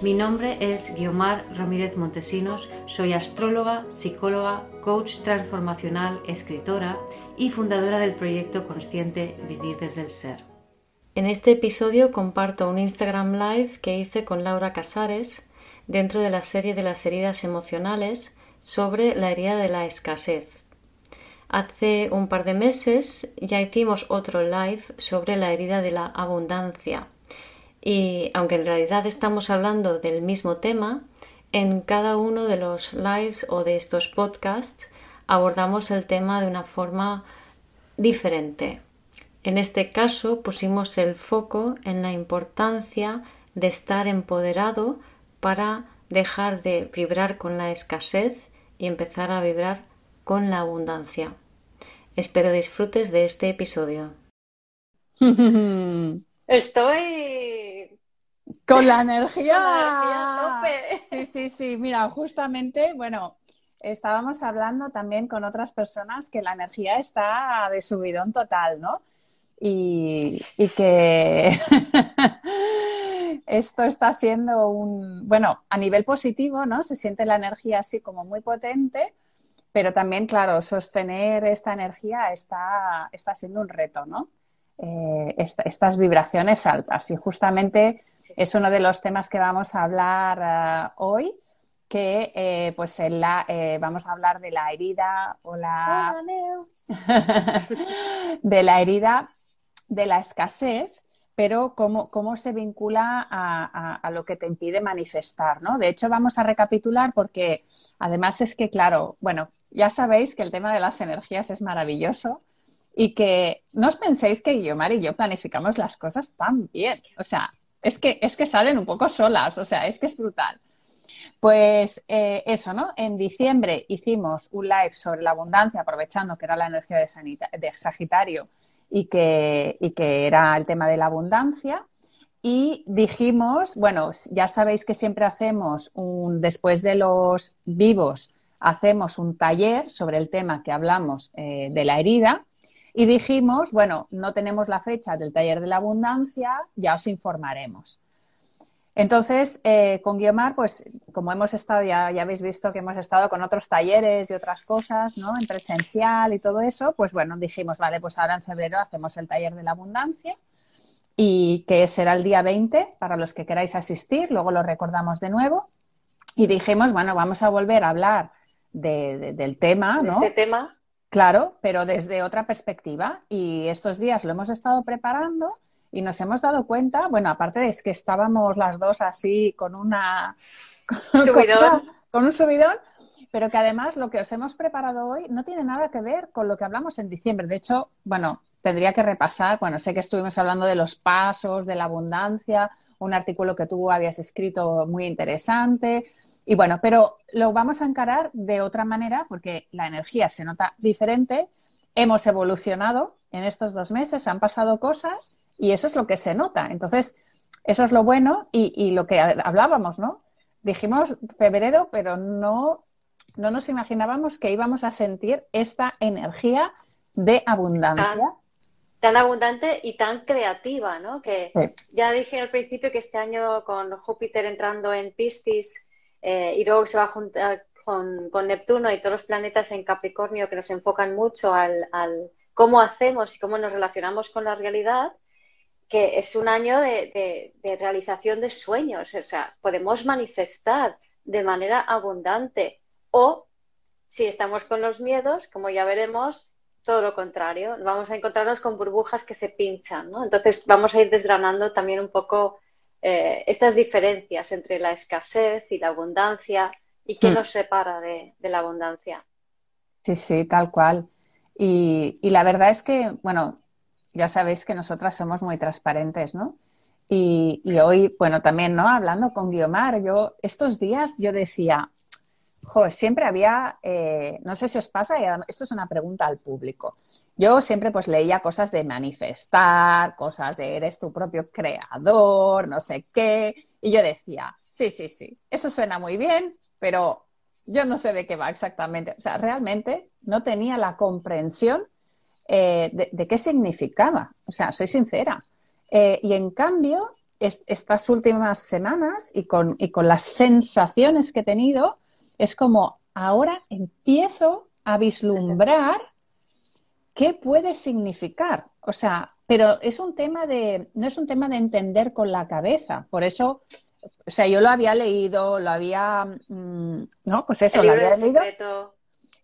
Mi nombre es Guiomar Ramírez Montesinos, soy astróloga, psicóloga, coach transformacional, escritora y fundadora del proyecto consciente Vivir desde el Ser. En este episodio comparto un Instagram Live que hice con Laura Casares dentro de la serie de las heridas emocionales sobre la herida de la escasez. Hace un par de meses ya hicimos otro live sobre la herida de la abundancia y aunque en realidad estamos hablando del mismo tema, en cada uno de los lives o de estos podcasts abordamos el tema de una forma diferente. En este caso pusimos el foco en la importancia de estar empoderado para dejar de vibrar con la escasez y empezar a vibrar con la abundancia. Espero disfrutes de este episodio. Estoy con la energía. Sí, sí, sí. Mira, justamente, bueno, estábamos hablando también con otras personas que la energía está de subidón total, ¿no? Y, que esto está siendo un, bueno, a nivel positivo, ¿no? Se siente la energía así como muy potente, pero también, claro, sostener esta energía está, está siendo un reto, ¿no? Eh, estas vibraciones altas. Y justamente es uno de los temas que vamos a hablar eh, hoy, que eh, pues en la, eh, vamos a hablar de la herida o la de la herida de la escasez, pero cómo, cómo se vincula a, a, lo que te impide manifestar, ¿no? De hecho, vamos a recapitular porque además es que, claro, bueno, ya sabéis que el tema de las energías es maravilloso y que no os penséis que Guiomar y yo planificamos las cosas tan bien. O sea, es que, es que salen un poco solas, o sea, es que es brutal. Pues eh, eso, ¿no? En diciembre hicimos un live sobre la abundancia, aprovechando que era la energía de, Sagitario y que, y que era el tema de la abundancia. Y dijimos, bueno, ya sabéis que siempre hacemos un, después de los vivos, hacemos un taller sobre el tema que hablamos eh, de la herida. Y dijimos, bueno, no tenemos la fecha del taller de la abundancia, ya os informaremos. Entonces, eh, con Guiomar, pues como hemos estado, ya, ya, habéis visto que hemos estado con otros talleres y otras cosas, ¿no? En presencial y todo eso, pues bueno, dijimos, vale, pues ahora en febrero hacemos el taller de la abundancia y que será el día 20 para los que queráis asistir, luego lo recordamos de nuevo. Y dijimos, bueno, vamos a volver a hablar del tema, ¿no? este tema. Claro, pero desde otra perspectiva. Y estos días lo hemos estado preparando y nos hemos dado cuenta, bueno, aparte de que estábamos las dos así con una... Subidón. Con, un subidón, pero que además lo que os hemos preparado hoy no tiene nada que ver con lo que hablamos en diciembre. De hecho, bueno, tendría que repasar, bueno, sé que estuvimos hablando de los pasos, de la abundancia, un artículo que tú habías escrito muy interesante, y bueno, pero lo vamos a encarar de otra manera porque la energía se nota diferente. Hemos evolucionado en estos dos meses, han pasado cosas y eso es lo que se nota. Entonces, eso es lo bueno y, lo que hablábamos, ¿no? Dijimos febrero, pero no, no nos imaginábamos que íbamos a sentir esta energía de abundancia. Tan, abundante y tan creativa, ¿no? Que ya dije al principio que este año con Júpiter entrando en Piscis eh, y luego se va a juntar con, Neptuno y todos los planetas en Capricornio que nos enfocan mucho al, cómo hacemos y cómo nos relacionamos con la realidad, que es un año de, realización de sueños, o sea, podemos manifestar de manera abundante. O si estamos con los miedos, como ya veremos, todo lo contrario, vamos a encontrarnos con burbujas que se pinchan, ¿no? Entonces vamos a ir desgranando también un poco eh, estas diferencias entre la escasez y la abundancia y qué mm. nos separa de, la abundancia. Sí, sí, tal cual. Y, la verdad es que, bueno, ya sabéis que nosotras somos muy transparentes, ¿no? Y, hoy, bueno, también, ¿no? Hablando con Guiomar, yo estos días yo decía, joder, siempre había, eh, no sé si os pasa, esto es una pregunta al público. Yo siempre pues leía cosas de manifestar, cosas de eres tu propio creador, no sé qué, y yo decía, sí, sí, sí, eso suena muy bien, pero yo no sé de qué va exactamente. O sea, realmente no tenía la comprensión eh, de, qué significaba. O sea, soy sincera. Eh, y en cambio, estas últimas semanas y con, y con las sensaciones que he tenido, es como ahora empiezo a vislumbrar qué puede significar. O sea, pero es un tema de, no es un tema de entender con la cabeza. Por eso, o sea, yo lo había leído, lo había, mm, no, pues eso, lo había leído.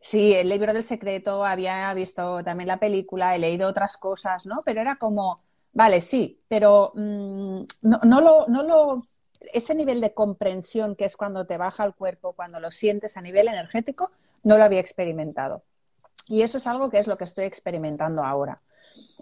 Sí, el libro del secreto, había visto también la película, he leído otras cosas, ¿no? Pero era como, vale, sí, pero mm, no, no, lo, no lo, ese nivel de comprensión que es cuando te baja el cuerpo, cuando lo sientes a nivel energético, no lo había experimentado. Y eso es algo que es lo que estoy experimentando ahora.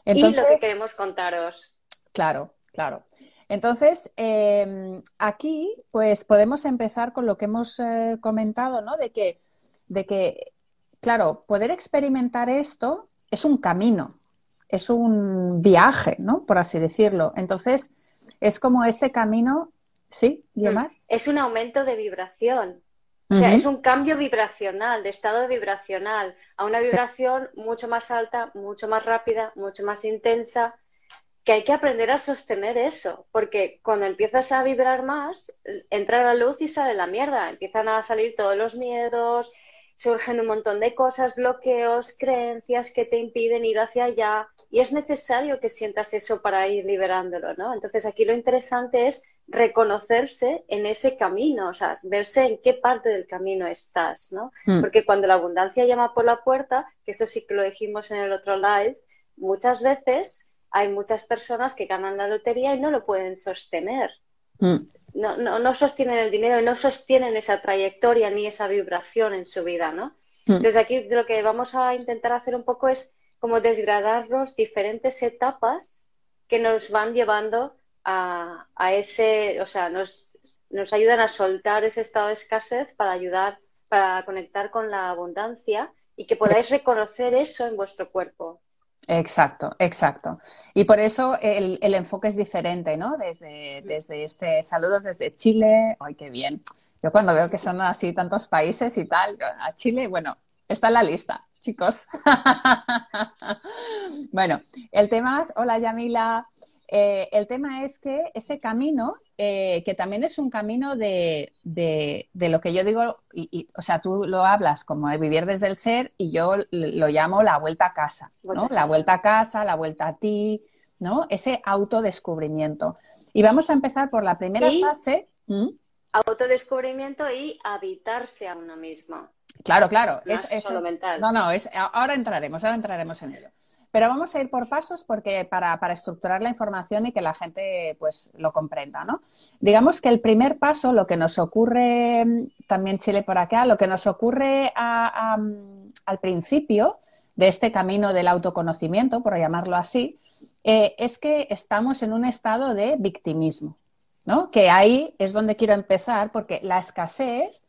Entonces, y lo que queremos contaros. Claro, claro. Entonces, em, aquí, pues podemos empezar con lo que hemos eh, comentado, ¿no? De que, de que, claro, poder experimentar esto es un camino, es un viaje, ¿no? Por así decirlo. Entonces, es como este camino ¿Sí, mm. Es un aumento de vibración. O sea, es un cambio vibracional, de estado vibracional, a una vibración mucho más alta, mucho más rápida, mucho más intensa, que hay que aprender a sostener eso, porque cuando empiezas a vibrar más, entra la luz y sale la mierda, empiezan a salir todos los miedos, surgen un montón de cosas, bloqueos, creencias que te impiden ir hacia allá, y es necesario que sientas eso para ir liberándolo, ¿no? Entonces aquí lo interesante es reconocerse en ese camino, o sea, verse en qué parte del camino estás, ¿no? Mm. Porque cuando la abundancia llama por la puerta, que eso sí que lo dijimos en el otro live, muchas veces hay muchas personas que ganan la lotería y no lo pueden sostener. Mm. No, no, no, sostienen el dinero y no sostienen esa trayectoria ni esa vibración en su vida, ¿no? Mm. Entonces aquí lo que vamos a intentar hacer un poco es como desgradar los diferentes etapas que nos van llevando a, ese, o sea, nos, nos ayudan a soltar ese estado de escasez para ayudar, para conectar con la abundancia y que podáis reconocer eso en vuestro cuerpo. Exacto, exacto. Y por eso el, enfoque es diferente, ¿no? Desde, desde este, saludos desde Chile, ¡ay, qué bien! Yo cuando veo que son así tantos países y tal, a Chile, bueno, está en la lista, chicos. bueno, el tema es, hola Yamila, eh, el tema es que ese camino, eh, que también es un camino de, lo que yo digo, y, o sea, tú lo hablas como de vivir desde el ser y yo lo llamo la vuelta a casa, ¿no? La vuelta a casa, la vuelta a ti, ¿no? Ese autodescubrimiento. Y vamos a empezar por la primera fase. Autodescubrimiento y habitarse a uno mismo. Claro, claro. es, solo mental. No, no, es, ahora entraremos, ahora entraremos en ello. Pero vamos a ir por pasos porque para, estructurar la información y que la gente pues lo comprenda, ¿no? Digamos que el primer paso, lo que nos ocurre, también Chile por acá, lo que nos ocurre al principio de este camino del autoconocimiento, por llamarlo así, eh, es que estamos en un estado de victimismo, ¿no? Que ahí es donde quiero empezar porque la escasez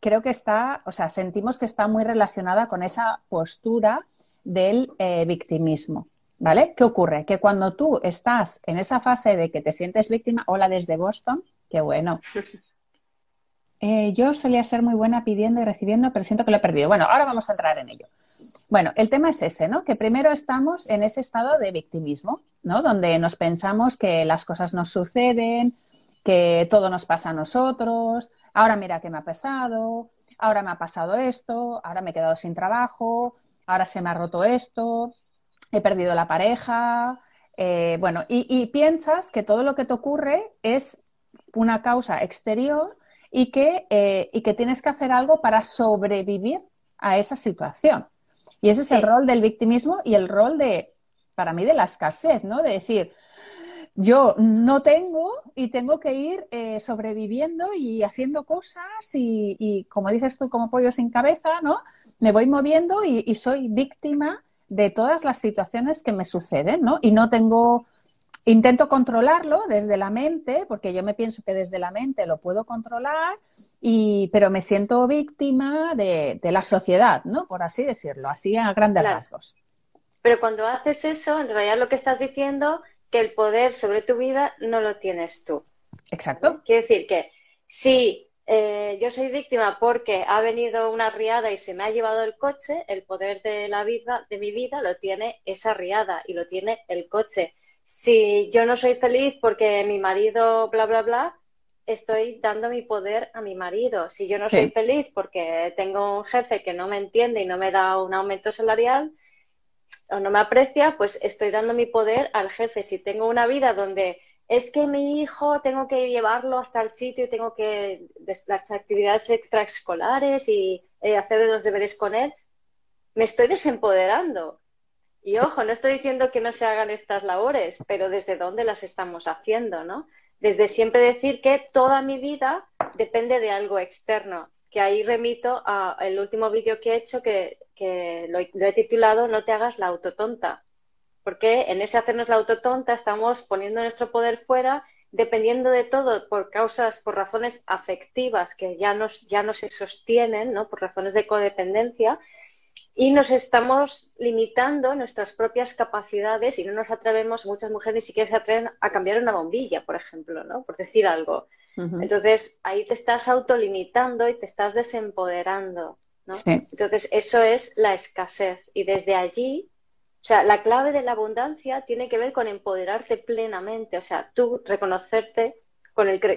creo que está, o sea, sentimos que está muy relacionada con esa postura del eh, victimismo. ¿Vale? ¿Qué ocurre? Que cuando tú estás en esa fase de que te sientes víctima, hola desde Boston, qué bueno. Eh, yo solía ser muy buena pidiendo y recibiendo, pero siento que lo he perdido. Bueno, ahora vamos a entrar en ello. Bueno, el tema es ese, ¿no? Que primero estamos en ese estado de victimismo, ¿no? Donde nos pensamos que las cosas nos suceden, que todo nos pasa a nosotros, ahora mira qué me ha pasado, ahora me ha pasado esto, ahora me he quedado sin trabajo, ahora se me ha roto esto, he perdido la pareja, eh, bueno, y, piensas que todo lo que te ocurre es una causa exterior y que, eh, y que tienes que hacer algo para sobrevivir a esa situación. Y ese es el rol del victimismo y el rol de, para mí, de la escasez, ¿no? De decir, yo no tengo y tengo que ir eh, sobreviviendo y haciendo cosas y, y, como dices tú, como pollo sin cabeza, ¿no? Me voy moviendo y, soy víctima de todas las situaciones que me suceden, ¿no? Y no tengo, intento controlarlo desde la mente, porque yo me pienso que desde la mente lo puedo controlar, y, pero me siento víctima de, la sociedad, ¿no? Por así decirlo, así a grandes rasgos. Pero cuando haces eso, en realidad lo que estás diciendo, que el poder sobre tu vida no lo tienes tú. Exacto. Quiere decir que si eh, yo soy víctima porque ha venido una riada y se me ha llevado el coche, el poder de la vida, de mi vida, lo tiene esa riada y lo tiene el coche. Si yo no soy feliz porque mi marido, bla, bla, bla, estoy dando mi poder a mi marido. Si yo no soy feliz porque tengo un jefe que no me entiende y no me da un aumento salarial o no me aprecia, pues estoy dando mi poder al jefe. Si tengo una vida donde es que mi hijo tengo que llevarlo hasta el sitio y tengo que las actividades extraescolares y eh, hacer los deberes con él, me estoy desempoderando. Y ojo, no estoy diciendo que no se hagan estas labores, pero desde dónde las estamos haciendo, ¿no? Desde siempre decir que toda mi vida depende de algo externo, que ahí remito al último vídeo que he hecho que, lo he titulado No te hagas la autotonta porque en ese hacernos la autotonta estamos poniendo nuestro poder fuera dependiendo de todo por causas, por razones afectivas que ya, nos, ya no se sostienen, ¿no? por razones de codependencia, y nos estamos limitando nuestras propias capacidades y no nos atrevemos, muchas mujeres ni siquiera se atreven a cambiar una bombilla, por ejemplo, ¿no? por decir algo. Entonces ahí te estás autolimitando y te estás desempoderando. ¿no? Entonces eso es la escasez y desde allí o sea, la clave de la abundancia tiene que ver con empoderarte plenamente, o sea, tú reconocerte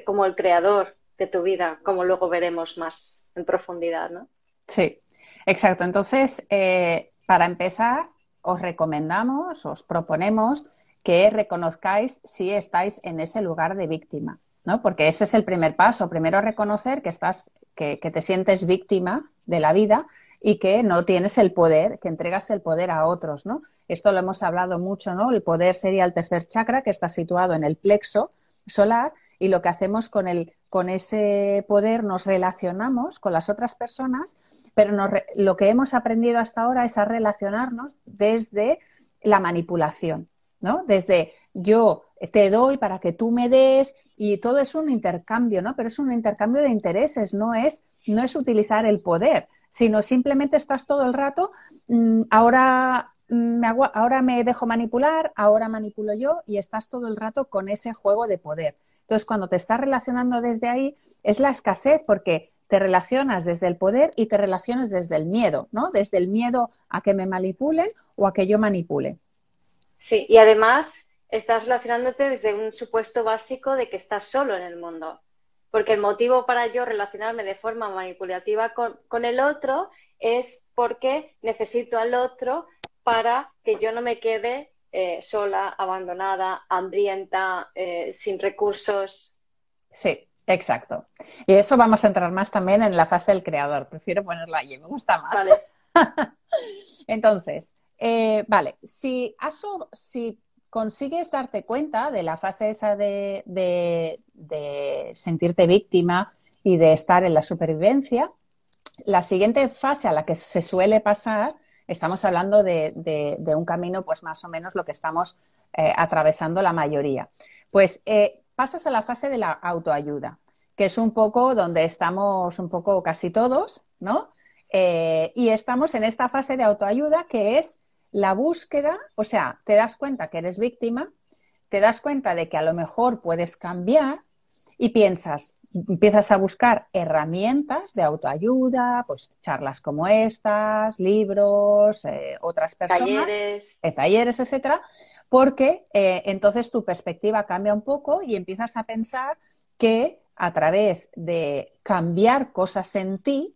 como el creador de tu vida, como luego veremos más en profundidad, ¿no? Sí, exacto. Entonces, eh, para empezar, os recomendamos, os proponemos que reconozcáis si estáis en ese lugar de víctima, ¿no? Porque ese es el primer paso. Primero reconocer que estás, que te sientes víctima de la vida y que no tienes el poder, que entregas el poder a otros, ¿no? Esto lo hemos hablado mucho, ¿no? El poder sería el tercer chakra que está situado en el plexo solar y lo que hacemos con, el, con ese poder nos relacionamos con las otras personas, pero lo que hemos aprendido hasta ahora es a relacionarnos desde la manipulación, ¿no? Desde yo te doy para que tú me des y todo es un intercambio, ¿no? Pero es un intercambio de intereses, no es, no es utilizar el poder, sino simplemente estás todo el rato, mm, ahora ahora me dejo manipular, ahora manipulo yo y estás todo el rato con ese juego de poder. Entonces, cuando te estás relacionando desde ahí, es la escasez porque te relacionas desde el poder y te relacionas desde el miedo, ¿no? Desde el miedo a que me manipulen o a que yo manipule. Sí, y además estás relacionándote desde un supuesto básico de que estás solo en el mundo. Porque el motivo para yo relacionarme de forma manipulativa con el otro es porque necesito al otro para que yo no me quede eh, sola, abandonada, hambrienta, eh, sin recursos. Sí, exacto. Y eso vamos a entrar más también en la fase del creador. Prefiero ponerlo allí, me gusta más. Vale. Entonces, eh, vale, si, si consigues darte cuenta de la fase esa de, de, sentirte víctima y de estar en la supervivencia, la siguiente fase a la que se suele pasar estamos hablando de, un camino, pues más o menos lo que estamos eh, atravesando la mayoría. Pues eh, pasas a la fase de la autoayuda, que es un poco donde estamos un poco casi todos, ¿no? Eh, y estamos en esta fase de autoayuda que es la búsqueda, o sea, te das cuenta que eres víctima, te das cuenta de que a lo mejor puedes cambiar y piensas, empiezas a buscar herramientas de autoayuda, pues charlas como estas, libros, eh, otras personas, talleres, eh, talleres etcétera, porque eh, entonces tu perspectiva cambia un poco y empiezas a pensar que a través de cambiar cosas en ti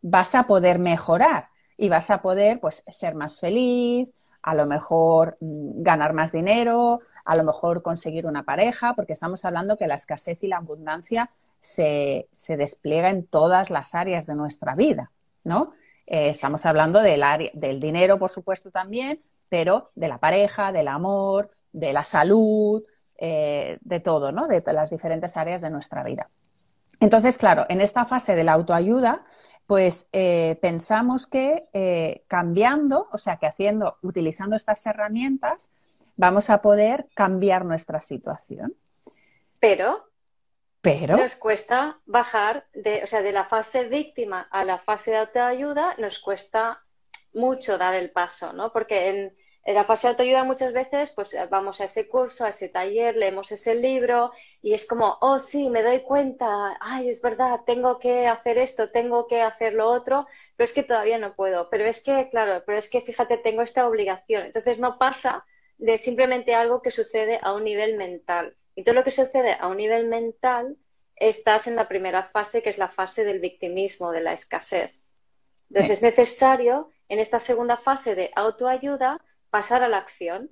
vas a poder mejorar y vas a poder pues ser más feliz, a lo mejor mm, ganar más dinero, a lo mejor conseguir una pareja, porque estamos hablando que la escasez y la abundancia se, despliega en todas las áreas de nuestra vida, ¿no? Eh, estamos hablando del, área, del dinero, por supuesto, también, pero de la pareja, del amor, de la salud, eh, de todo, ¿no? De las diferentes áreas de nuestra vida. Entonces, claro, en esta fase de la autoayuda, pues eh, pensamos que cambiando, o sea, que haciendo, utilizando estas herramientas, vamos a poder cambiar nuestra situación. Pero, pero nos cuesta bajar de, o sea, de la fase víctima a la fase de autoayuda, nos cuesta mucho dar el paso, ¿no? Porque en, la fase de autoayuda muchas veces pues vamos a ese curso, a ese taller, leemos ese libro y es como, oh sí, me doy cuenta, ay, es verdad, tengo que hacer esto, tengo que hacer lo otro, pero es que todavía no puedo, pero es que, claro, pero es que fíjate, tengo esta obligación. Entonces no pasa de simplemente algo que sucede a un nivel mental. Y todo lo que sucede a un nivel mental, estás en la primera fase, que es la fase del victimismo, de la escasez. Entonces es necesario en esta segunda fase de autoayuda pasar a la acción.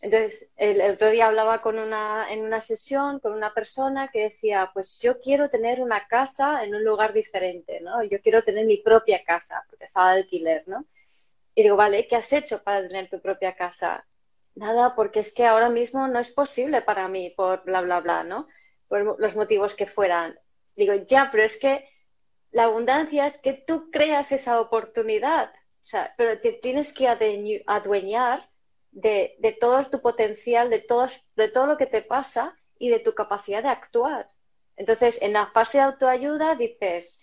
Entonces, el, otro día hablaba con una, en una sesión con una persona que decía, pues yo quiero tener una casa en un lugar diferente, ¿no? Yo quiero tener mi propia casa, porque estaba de alquiler, ¿no? Y digo, vale, ¿qué has hecho para tener tu propia casa? Nada, porque es que ahora mismo no es posible para mí, por bla, bla, bla, ¿no? Por los motivos que fueran. Digo, ya, pero es que la abundancia es que tú creas esa oportunidad. O sea, pero te tienes que adueñar de, de, todo tu potencial, de todo, de todo lo que te pasa y de tu capacidad de actuar. Entonces, en la fase de autoayuda dices,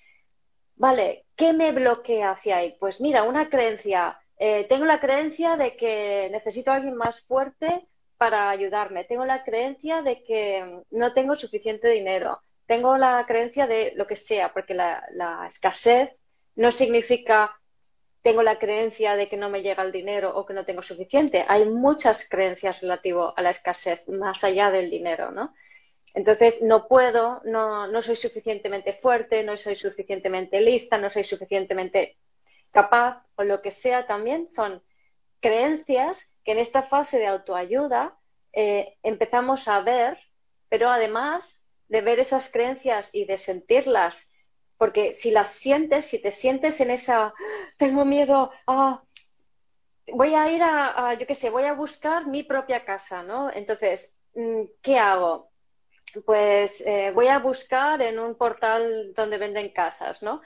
vale, ¿qué me bloquea hacia ahí? Pues mira, una creencia. Eh, tengo la creencia de que necesito a alguien más fuerte para ayudarme. Tengo la creencia de que no tengo suficiente dinero. Tengo la creencia de lo que sea, porque la, la escasez no significa tengo la creencia de que no me llega el dinero o que no tengo suficiente. Hay muchas creencias relativo a la escasez, más allá del dinero, ¿no? Entonces, no puedo, no, no soy suficientemente fuerte, no soy suficientemente lista, no soy suficientemente capaz o lo que sea también son creencias que en esta fase de autoayuda eh, empezamos a ver, pero además de ver esas creencias y de sentirlas porque si las sientes, si te sientes en esa, tengo miedo a, voy a ir a, yo qué sé, voy a buscar mi propia casa, ¿no? Entonces, mm, ¿qué hago? Pues eh, voy a buscar en un portal donde venden casas, ¿no?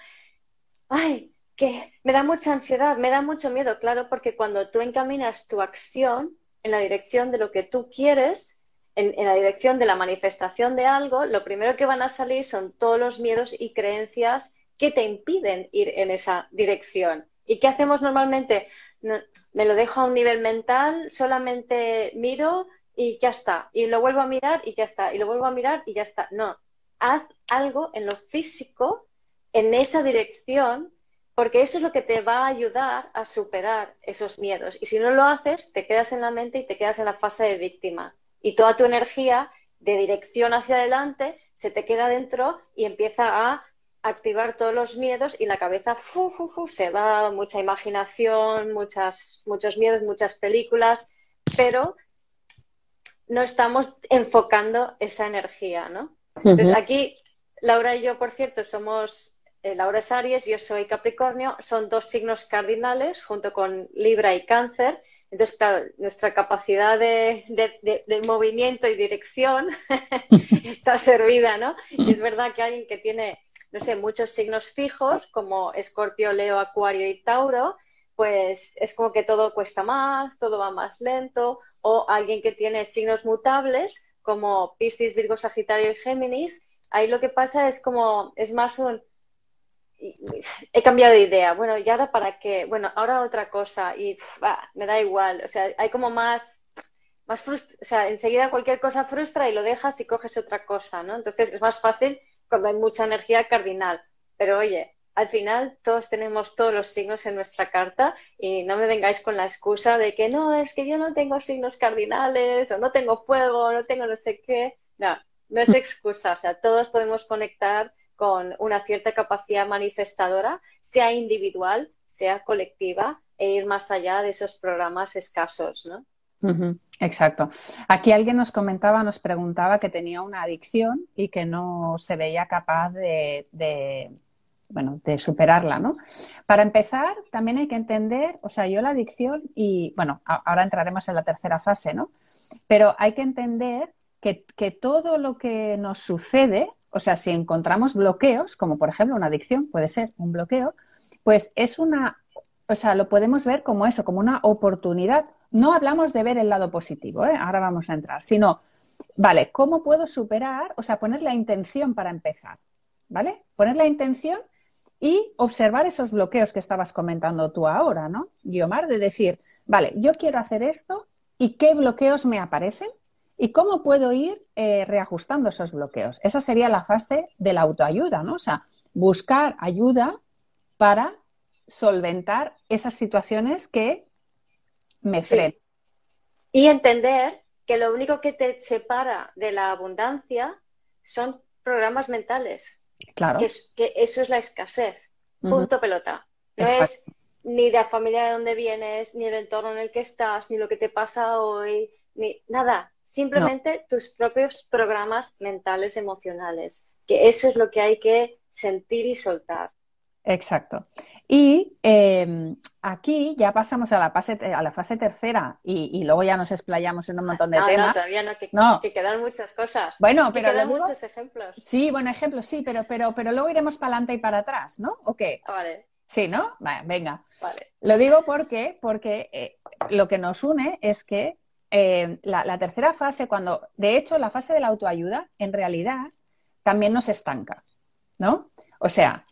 Ay, que me da mucha ansiedad, me da mucho miedo, claro, porque cuando tú encaminas tu acción en la dirección de lo que tú quieres, en, la dirección de la manifestación de algo, lo primero que van a salir son todos los miedos y creencias que te impiden ir en esa dirección. ¿Y qué hacemos normalmente? me lo dejo a un nivel mental, solamente miro y ya está. Y lo vuelvo a mirar y ya está. Y lo vuelvo a mirar y ya está. No, haz algo en lo físico, en esa dirección, porque eso es lo que te va a ayudar a superar esos miedos. Y si no lo haces, te quedas en la mente y te quedas en la fase de víctima y toda tu energía de dirección hacia adelante se te queda dentro y empieza a activar todos los miedos y la cabeza se va, mucha imaginación, muchas, muchos miedos, muchas películas, pero no estamos enfocando esa energía, ¿no? Entonces aquí, Laura y yo, por cierto, somos, Laura es Aries, yo soy Capricornio, son dos signos cardinales junto con Libra y Cáncer, entonces, claro, nuestra capacidad de, movimiento y dirección está servida, ¿no? Y es verdad que alguien que tiene, no sé, muchos signos fijos, como Escorpio, Leo, Acuario y Tauro, pues es como que todo cuesta más, todo va más lento, o alguien que tiene signos mutables, como Piscis, Virgo, Sagitario y Géminis, ahí lo que pasa es como, es más un, he cambiado de idea. Bueno, ¿y ahora para qué? Bueno, ahora otra cosa y me da igual. O sea, hay como más, más o sea, enseguida cualquier cosa frustra y lo dejas y coges otra cosa, ¿no? Entonces es más fácil cuando hay mucha energía cardinal. Pero oye, al final todos tenemos todos los signos en nuestra carta y no me vengáis con la excusa de que no, es que yo no tengo signos cardinales o no tengo fuego, no tengo no sé qué. No, no es excusa. O sea, todos podemos conectar con una cierta capacidad manifestadora, sea individual, sea colectiva, e ir más allá de esos programas escasos, ¿no? exacto. Aquí alguien nos comentaba, nos preguntaba que tenía una adicción y que no se veía capaz de, bueno, de superarla, ¿no? Para empezar, también hay que entender, o sea, yo la adicción y, bueno, ahora entraremos en la tercera fase, ¿no? Pero hay que entender que, que todo lo que nos sucede o sea, si encontramos bloqueos, como por ejemplo una adicción, puede ser un bloqueo, pues es una, o sea, lo podemos ver como eso, como una oportunidad. no hablamos de ver el lado positivo, ¿eh? ahora vamos a entrar, sino, vale, ¿cómo puedo superar? O sea, poner la intención para empezar, ¿vale? Poner la intención y observar esos bloqueos que estabas comentando tú ahora, ¿no? Guiomar, de decir, vale, yo quiero hacer esto y qué bloqueos me aparecen y cómo puedo ir eh, reajustando esos bloqueos. Esa sería la fase de la autoayuda, ¿no? O sea, buscar ayuda para solventar esas situaciones que me frenan. Y entender que lo único que te separa de la abundancia son programas mentales. Claro. Que, eso es la escasez. Punto pelota. No es ni la familia de donde vienes, ni el entorno en el que estás, ni lo que te pasa hoy, ni nada. Simplemente tus propios programas mentales, emocionales. Que eso es lo que hay que sentir y soltar. Exacto. Y em, aquí ya pasamos a la fase, a la fase tercera y, luego ya nos explayamos en un montón de temas. No, todavía no que, quedan muchas cosas. Bueno, pero quedan muchos ejemplos. Sí, buen ejemplo, sí, pero, pero, pero luego iremos para adelante y para atrás, ¿no? ¿O qué? Ah, vale. Sí, ¿no? venga. Lo digo porque, porque eh, lo que nos une es que eh, la, tercera fase, cuando, de hecho, la fase de la autoayuda, en realidad, también nos estanca, ¿no? O sea,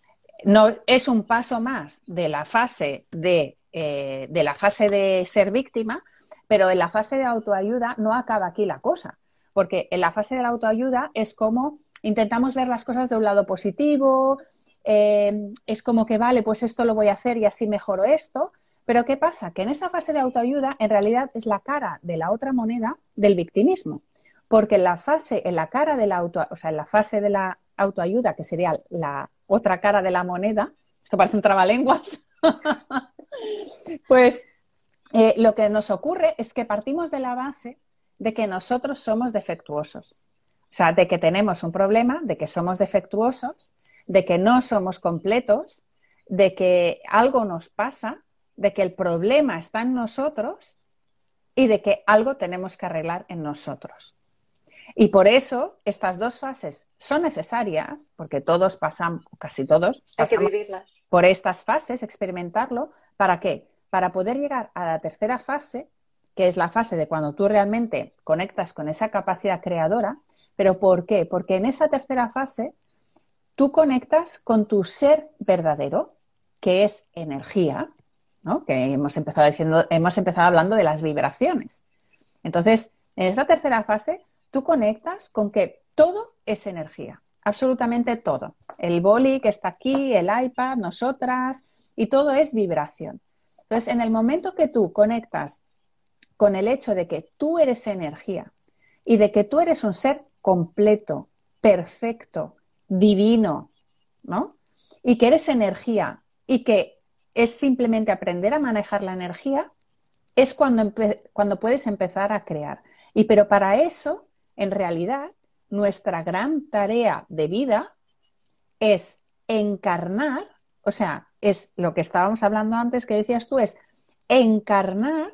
no, es un paso más de la fase de, eh, de la fase de ser víctima, pero en la fase de autoayuda no acaba aquí la cosa, porque en la fase de la autoayuda es como intentamos ver las cosas de un lado positivo, eh, es como que vale, pues esto lo voy a hacer y así mejoro esto, pero ¿qué pasa? Que en esa fase de autoayuda en realidad es la cara de la otra moneda del victimismo, porque en la fase, en la cara de la auto, o sea, en la fase de la autoayuda, que sería la otra cara de la moneda, esto parece un trabalenguas, pues eh, lo que nos ocurre es que partimos de la base de que nosotros somos defectuosos. O sea, de que tenemos un problema, de que somos defectuosos, de que no somos completos, de que algo nos pasa, de que el problema está en nosotros y de que algo tenemos que arreglar en nosotros. Y por eso estas dos fases son necesarias, porque todos pasan, casi todos, por estas fases, experimentarlo. ¿Para qué? Para poder llegar a la tercera fase, que es la fase de cuando tú realmente conectas con esa capacidad creadora. ¿Pero por qué? Porque en esa tercera fase tú conectas con tu ser verdadero, que es energía, que hemos empezado, diciendo, hemos empezado hablando de las vibraciones. Entonces, en esta tercera fase tú conectas con que todo es energía, absolutamente todo. El boli que está aquí, el iPad, nosotras, y todo es vibración. Entonces, en el momento que tú conectas con el hecho de que tú eres energía y de que tú eres un ser completo, perfecto, divino, ¿no? Y que eres energía y que es simplemente aprender a manejar la energía, es cuando, cuando puedes empezar a crear. Y pero para eso en realidad, nuestra gran tarea de vida es encarnar, o sea, es lo que estábamos hablando antes que decías tú, es encarnar,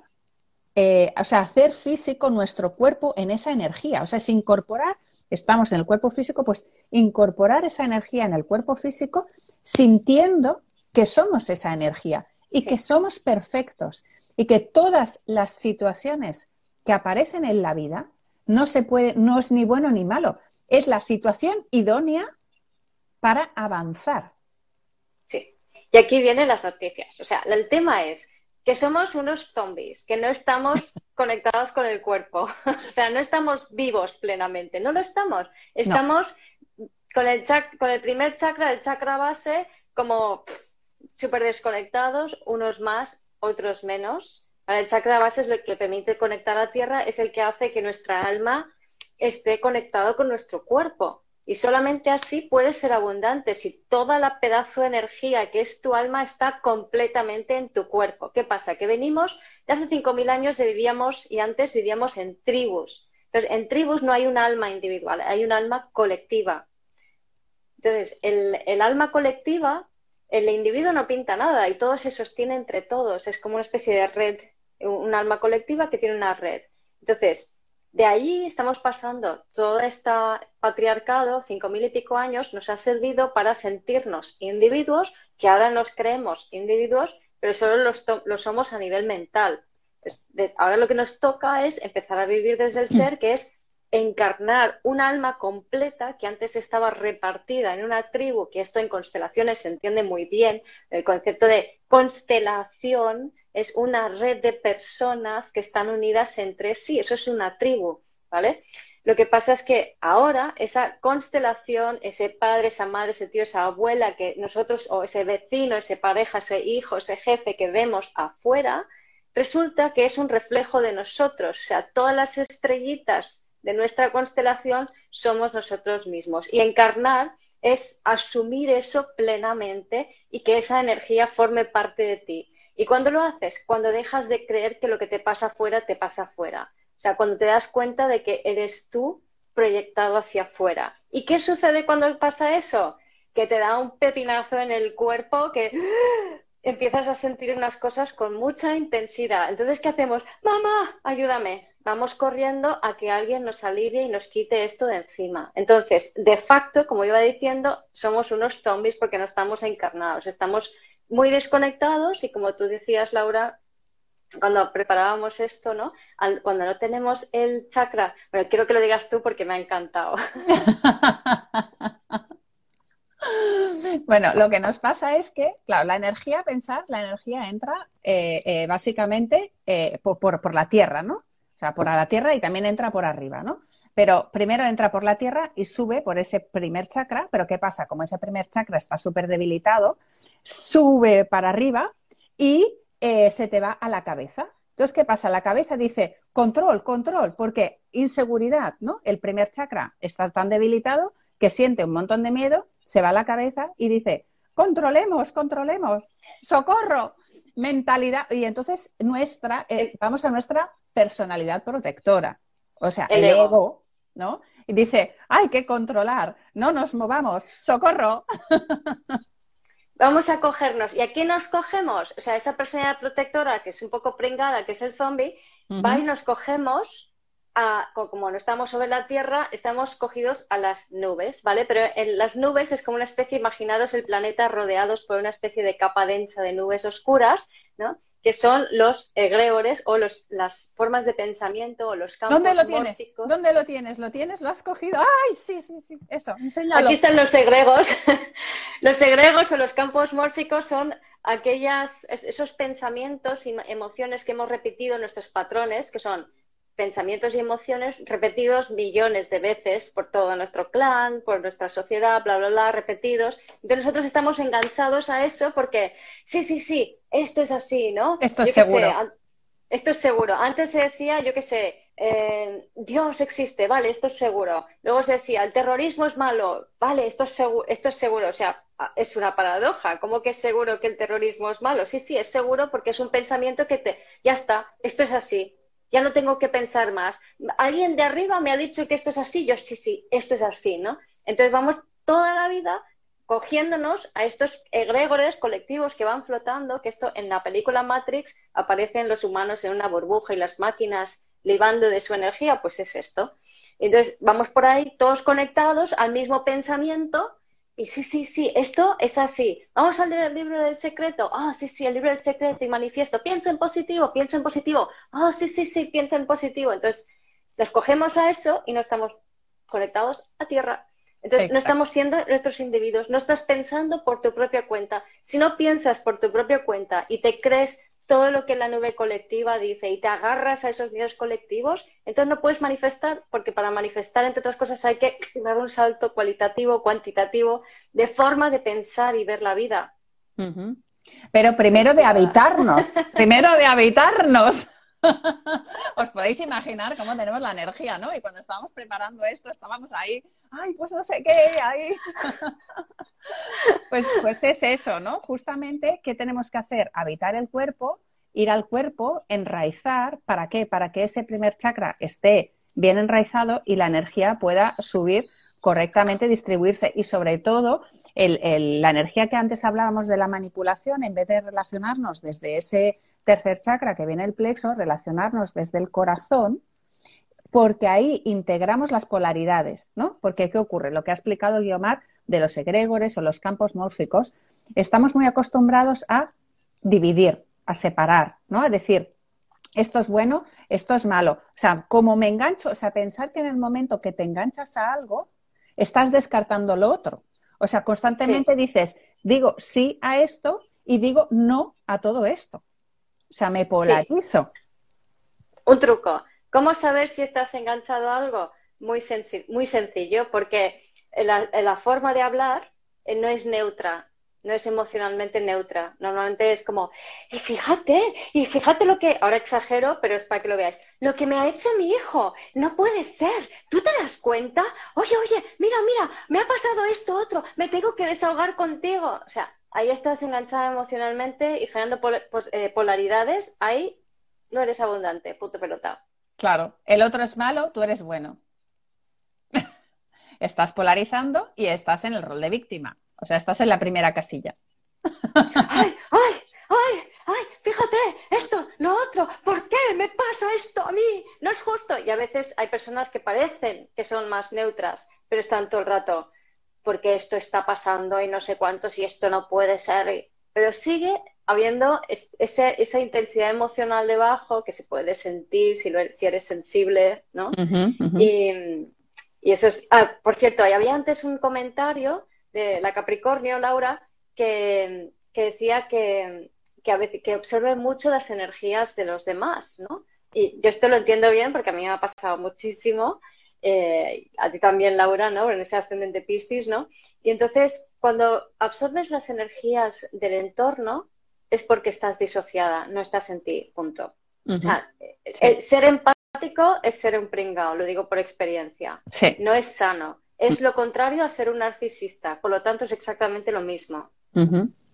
eh, o sea, hacer físico nuestro cuerpo en esa energía, o sea, es incorporar, estamos en el cuerpo físico, pues incorporar esa energía en el cuerpo físico sintiendo que somos esa energía y que somos perfectos y que todas las situaciones que aparecen en la vida no se puede, no es ni bueno ni malo. Es la situación idónea para avanzar. Sí. Y aquí vienen las noticias. O sea, el tema es que somos unos zombies, que no estamos conectados con el cuerpo. o sea, no estamos vivos plenamente. No lo estamos. Estamos con, el con el primer chakra, el chakra base, como súper desconectados, unos más, otros menos el chakra base es lo que permite conectar a la tierra, es el que hace que nuestra alma esté conectado con nuestro cuerpo. Y solamente así puede ser abundante si toda la pedazo de energía que es tu alma está completamente en tu cuerpo. ¿Qué pasa? Que venimos de hace 5.000 años vivíamos y antes vivíamos en tribus. Entonces, en tribus no hay un alma individual, hay un alma colectiva. Entonces, el, el alma colectiva, el individuo no pinta nada y todo se sostiene entre todos. Es como una especie de red un alma colectiva que tiene una red. Entonces, de allí estamos pasando todo este patriarcado, cinco mil y pico años, nos ha servido para sentirnos individuos, que ahora nos creemos individuos, pero solo los, somos a nivel mental. ahora lo que nos toca es empezar a vivir desde el ser, que es encarnar un alma completa que antes estaba repartida en una tribu, que esto en constelaciones se entiende muy bien, el concepto de constelación es una red de personas que están unidas entre sí, eso es una tribu, ¿vale? Lo que pasa es que ahora esa constelación, ese padre, esa madre, ese tío, esa abuela que nosotros, o ese vecino, ese pareja, ese hijo, ese jefe que vemos afuera, resulta que es un reflejo de nosotros. O sea, todas las estrellitas de nuestra constelación somos nosotros mismos. Y encarnar es asumir eso plenamente y que esa energía forme parte de ti. ¿Y cuando lo haces? Cuando dejas de creer que lo que te pasa afuera te pasa afuera. O sea, cuando te das cuenta de que eres tú proyectado hacia afuera. ¿Y qué sucede cuando pasa eso? Que te da un pepinazo en el cuerpo que empiezas a sentir unas cosas con mucha intensidad. Entonces, ¿qué hacemos? Mamá, ayúdame. Vamos corriendo a que alguien nos alivie y nos quite esto de encima. Entonces, de facto, como iba diciendo, somos unos zombies porque no estamos encarnados, estamos muy desconectados y como tú decías, Laura, cuando preparábamos esto, ¿no? cuando no tenemos el chakra, bueno, quiero que lo digas tú porque me ha encantado. bueno, lo que nos pasa es que, claro, la energía, pensar, la energía entra eh, eh, básicamente eh, por, por, la tierra, ¿no? O sea, por la tierra y también entra por arriba, ¿no? Pero primero entra por la tierra y sube por ese primer chakra, pero ¿qué pasa? Como ese primer chakra está súper debilitado, sube para arriba y se te va a la cabeza. Entonces, ¿qué pasa? La cabeza dice control, control, porque inseguridad, ¿no? El primer chakra está tan debilitado que siente un montón de miedo, se va a la cabeza y dice, controlemos, controlemos, socorro, mentalidad. Y entonces nuestra, eh, vamos a nuestra personalidad protectora, o sea, el, ego, ¿no? Y dice, hay que controlar, no nos movamos, socorro. vamos a cogernos. ¿Y a quién nos cogemos? O sea, esa personalidad protectora que es un poco pringada, que es el zombie, va y nos cogemos como no estamos sobre la Tierra, estamos cogidos a las nubes, ¿vale? Pero en las nubes es como una especie, imaginaros el planeta rodeados por una especie de capa densa de nubes oscuras, ¿no? Que son los egregores o los, las formas de pensamiento o los campos ¿Dónde lo tienes? ¿Dónde lo tienes? ¿Lo tienes? ¿Lo has cogido? ¡Ay, sí, sí, sí! Eso, enséñalo. Aquí están los egregos. los egregos o los campos mórficos son aquellas, esos pensamientos y emociones que hemos repetido en nuestros patrones, que son pensamientos y emociones repetidos millones de veces por todo nuestro clan, por nuestra sociedad, bla, bla, bla, repetidos. Entonces nosotros estamos enganchados a eso porque, sí, sí, sí, esto es así, ¿no? Esto es seguro. esto es seguro. Antes se decía, yo qué sé, eh, Dios existe, vale, esto es seguro. Luego se decía, el terrorismo es malo, vale, esto es, seguro, esto es seguro. O sea, es una paradoja. ¿Cómo que es seguro que el terrorismo es malo? Sí, sí, es seguro porque es un pensamiento que te, ya está, esto es así ya no tengo que pensar más. Alguien de arriba me ha dicho que esto es así, yo sí, sí, esto es así, ¿no? Entonces vamos toda la vida cogiéndonos a estos egregores colectivos que van flotando, que esto en la película Matrix aparecen los humanos en una burbuja y las máquinas libando de su energía, pues es esto. Entonces vamos por ahí todos conectados al mismo pensamiento y sí, sí, sí, esto es así. Vamos a leer el libro del secreto. Ah, sí, sí, el libro del secreto y manifiesto. Pienso en positivo, pienso en positivo. Ah, sí, sí, sí, pienso en positivo. Entonces, escogemos a eso y no estamos conectados a tierra. Entonces, no estamos siendo nuestros individuos. No estás pensando por tu propia cuenta. Si no piensas por tu propia cuenta y te crees todo lo que la nube colectiva dice y te agarras a esos miedos colectivos, entonces no puedes manifestar, porque para manifestar, entre otras cosas, hay que dar un salto cualitativo, cuantitativo, de forma de pensar y ver la vida. Pero primero de habitarnos, primero de habitarnos. Os podéis imaginar cómo tenemos la energía, ¿no? Y cuando estábamos preparando esto, estábamos ahí, ay, pues no sé qué, ahí. pues, pues es eso, ¿no? Justamente, ¿qué tenemos que hacer? Habitar el cuerpo, ir al cuerpo, enraizar, ¿para qué? Para que ese primer chakra esté bien enraizado y la energía pueda subir correctamente, distribuirse y sobre todo la energía que antes hablábamos de la manipulación, en vez de relacionarnos desde ese tercer chakra que viene el plexo, relacionarnos desde el corazón, porque ahí integramos las polaridades, ¿no? Porque ¿qué ocurre? Lo que ha explicado Guiomar de los egregores o los campos mórficos, estamos muy acostumbrados a dividir, a separar, ¿no? Es decir, esto es bueno, esto es malo. O sea, como me engancho, o sea, pensar que en el momento que te enganchas a algo, estás descartando lo otro. O sea, constantemente dices, digo sí a esto y digo no a todo esto. O sea, me polarizo. Un truco. ¿Cómo saber si estás enganchado a algo? Muy, muy sencillo, porque la, forma de hablar eh, no es neutra, no es emocionalmente neutra. Normalmente es como, y fíjate, y fíjate lo que, ahora exagero, pero es para que lo veáis, lo que me ha hecho mi hijo, no puede ser. ¿Tú te das cuenta? Oye, oye, mira, mira, me ha pasado esto otro, me tengo que desahogar contigo. O sea, ahí estás enganchada emocionalmente y generando eh, polaridades, ahí no eres abundante, puto pelota. Claro, el otro es malo, tú eres bueno. Estás polarizando y estás en el rol de víctima. O sea, estás en la primera casilla. ¡Ay, ay, ay, ay! Fíjate, esto, lo otro, ¿por qué me pasa esto a mí? No es justo. Y a veces hay personas que parecen que son más neutras, pero están todo el rato, porque esto está pasando y no sé cuánto, si esto no puede ser. Pero sigue habiendo esa intensidad emocional debajo que se puede sentir si, si eres sensible, ¿no? Y, eso es. Ah, por cierto, había antes un comentario de la Capricornio, Laura, que, decía que, que, a veces, que observe mucho las energías de los demás, ¿no? Y yo esto lo entiendo bien porque a mí me ha pasado muchísimo eh, a ti también, Laura, ¿no? En ese ascendente Piscis, ¿no? Y entonces, cuando absorbes las energías del entorno, es porque estás disociada, no estás en ti, punto. O sea, eh, ser empático es ser un pringao, lo digo por experiencia. No es sano. Es lo contrario a ser un narcisista, por lo tanto es exactamente lo mismo.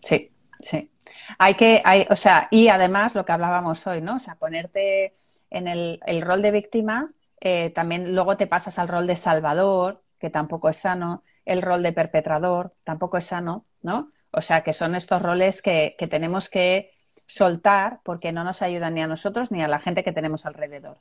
Sí, sí. Hay que, hay, o sea, y además lo que hablábamos hoy, ¿no? O sea, ponerte en el, el rol de víctima eh, también luego te pasas al rol de salvador, que tampoco es sano, el rol de perpetrador, tampoco es sano, ¿no? O sea, que son estos roles que, tenemos que soltar porque no nos ayudan ni a nosotros ni a la gente que tenemos alrededor.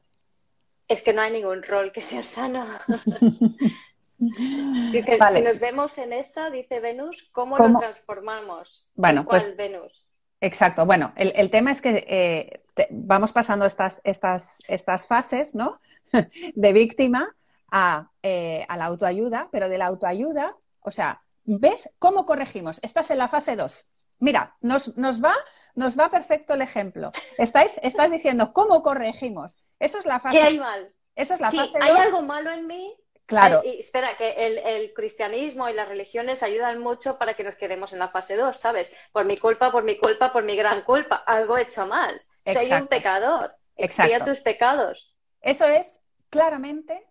Es que no hay ningún rol que sea sano. Si nos vemos en esa, dice Venus, ¿cómo, lo transformamos? Bueno, pues Venus? Exacto. Bueno, el, tema es que eh, vamos pasando estas, estas, estas fases, ¿no? de víctima eh, a, la autoayuda, pero de la autoayuda, o sea, ¿ves cómo corregimos? Estás en la fase 2. Mira, nos, nos, va, nos va perfecto el ejemplo. Estáis, estás diciendo cómo corregimos. Eso es la fase. ¿Qué hay mal? Eso es la sí, fase hay algo malo en mí. Claro. y espera, que el, cristianismo y las religiones ayudan mucho para que nos quedemos en la fase 2, ¿sabes? Por mi culpa, por mi culpa, por mi gran culpa. Algo hecho mal. Soy un pecador. Expía tus pecados. Eso es claramente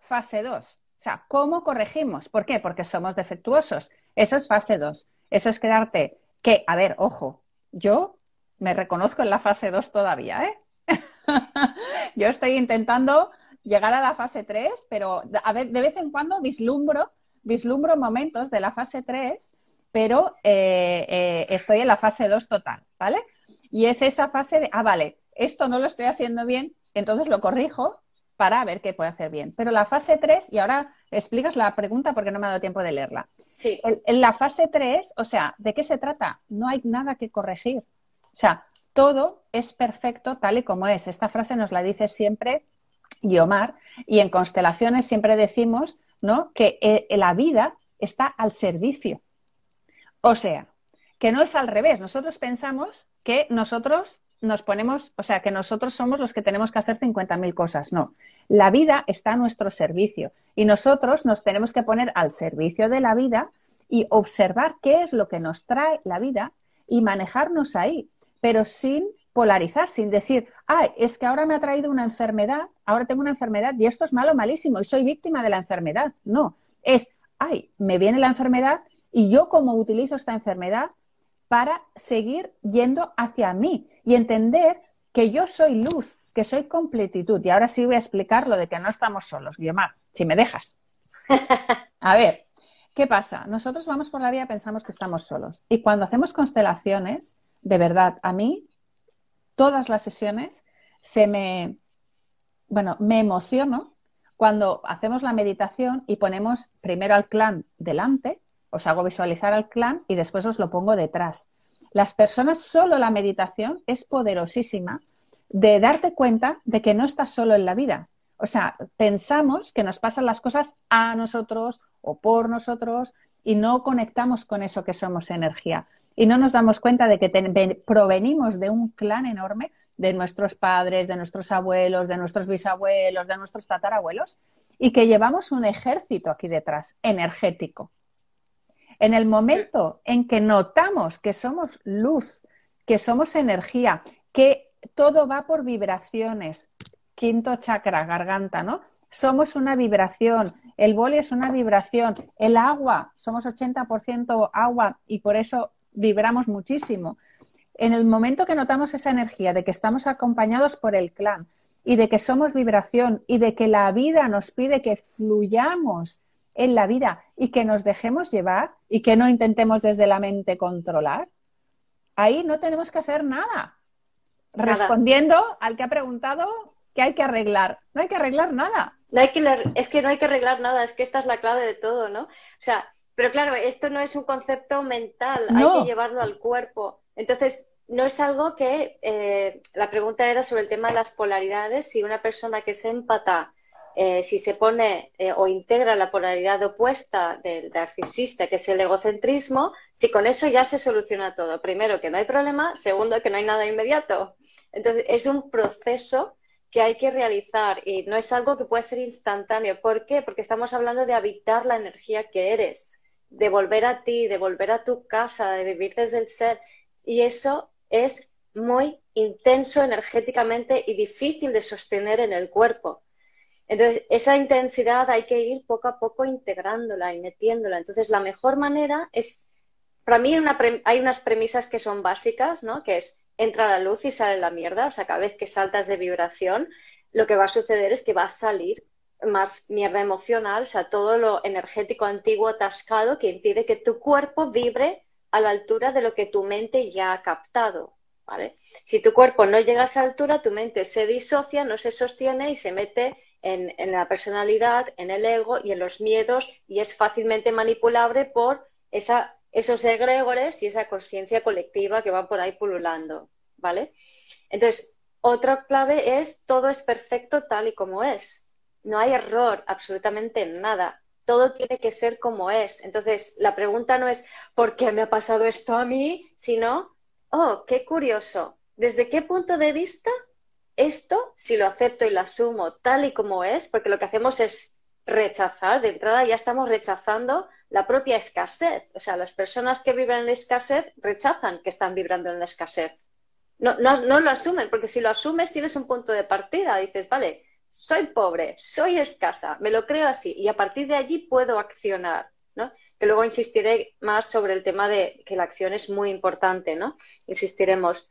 fase 2. O sea, ¿cómo corregimos? ¿Por qué? Porque somos defectuosos. Eso es fase 2. Eso es quedarte que, a ver, ojo, yo me reconozco en la fase 2 todavía, ¿eh? yo estoy intentando llegar a la fase 3, pero a ver, de vez en cuando vislumbro, vislumbro momentos de la fase 3, pero eh, eh, estoy en la fase 2 total, ¿vale? Y es esa fase de, ah, vale, esto no lo estoy haciendo bien, entonces lo corrijo para ver qué puede hacer bien. Pero la fase 3, y ahora explicas la pregunta porque no me ha dado tiempo de leerla. Sí. En, la fase 3, o sea, ¿de qué se trata? No hay nada que corregir. O sea, todo es perfecto tal y como es. Esta frase nos la dice siempre Guiomar y en constelaciones siempre decimos ¿no? que eh, la vida está al servicio. O sea, que no es al revés. Nosotros pensamos que nosotros nos ponemos, o sea, que nosotros somos los que tenemos que hacer 50.000 cosas. No, la vida está a nuestro servicio y nosotros nos tenemos que poner al servicio de la vida y observar qué es lo que nos trae la vida y manejarnos ahí, pero sin polarizar, sin decir, ay, es que ahora me ha traído una enfermedad, ahora tengo una enfermedad y esto es malo, malísimo y soy víctima de la enfermedad. No, es, ay, me viene la enfermedad y yo como utilizo esta enfermedad para seguir yendo hacia mí y entender que yo soy luz, que soy completitud. Y ahora sí voy a explicar lo de que no estamos solos, Guiomar, si me dejas. A ver, ¿qué pasa? Nosotros vamos por la vida y pensamos que estamos solos. Y cuando hacemos constelaciones, de verdad, a mí, todas las sesiones se me, bueno, me emociono cuando hacemos la meditación y ponemos primero al clan delante os hago visualizar al clan y después os lo pongo detrás. Las personas, solo la meditación es poderosísima de darte cuenta de que no estás solo en la vida. O sea, pensamos que nos pasan las cosas a nosotros o por nosotros y no conectamos con eso que somos energía. Y no nos damos cuenta de que provenimos de un clan enorme de nuestros padres, de nuestros abuelos, de nuestros bisabuelos, de nuestros tatarabuelos, y que llevamos un ejército aquí detrás, energético. En el momento en que notamos que somos luz, que somos energía, que todo va por vibraciones, quinto chakra, garganta, ¿no? Somos una vibración, el boli es una vibración, el agua, somos 80% agua y por eso vibramos muchísimo. En el momento que notamos esa energía de que estamos acompañados por el clan y de que somos vibración y de que la vida nos pide que fluyamos en la vida y que nos dejemos llevar y que no intentemos desde la mente controlar, ahí no tenemos que hacer nada. Respondiendo al que ha preguntado que hay que arreglar. No hay que arreglar nada. No hay que, es que no hay que arreglar nada, es que esta es la clave de todo, ¿no? O sea, pero claro, esto no es un concepto mental, hay que llevarlo al cuerpo. Entonces, no es algo que eh, la pregunta era sobre el tema de las polaridades. Si una persona que se empata, eh, si se pone eh, o integra la polaridad opuesta del narcisista, que es el egocentrismo, si con eso ya se soluciona todo. Primero, que no hay problema. Segundo, que no hay nada inmediato. Entonces, es un proceso que hay que realizar y no es algo que puede ser instantáneo. ¿Por qué? Porque estamos hablando de habitar la energía que eres, de volver a ti, de volver a tu casa, de vivir desde el ser. Y eso es muy intenso energéticamente y difícil de sostener en el cuerpo. Entonces, esa intensidad hay que ir poco a poco integrándola y metiéndola. Entonces, la mejor manera es, para mí hay unas premisas que son básicas, ¿no? Que es, entra la luz y sale la mierda. O sea, cada vez que saltas de vibración, lo que va a suceder es que va a salir más mierda emocional, o sea, todo lo energético antiguo atascado que impide que tu cuerpo vibre a la altura de lo que tu mente ya ha captado. ¿vale? Si tu cuerpo no llega a esa altura, tu mente se disocia, no se sostiene y se mete en, la personalidad, en el ego y en los miedos y es fácilmente manipulable por esa, esos egregores y esa conciencia colectiva que va por ahí pululando. ¿vale? Entonces, otra clave es todo es perfecto tal y como es. No hay error, absolutamente nada todo tiene que ser como es. Entonces, la pregunta no es ¿por qué me ha pasado esto a mí? sino, oh, qué curioso, ¿desde qué punto de vista esto, si lo acepto y lo asumo tal y como es, porque lo que hacemos es rechazar, de entrada ya estamos rechazando la propia escasez. O sea, las personas que viven en la escasez rechazan que están vibrando en la escasez. No, no, no lo asumen, porque si lo asumes tienes un punto de partida. Dices, vale, soy pobre, soy escasa, me lo creo así y a partir de allí puedo accionar, ¿no? Que luego insistiré más sobre el tema de que la acción es muy importante, ¿no? Insistiremos.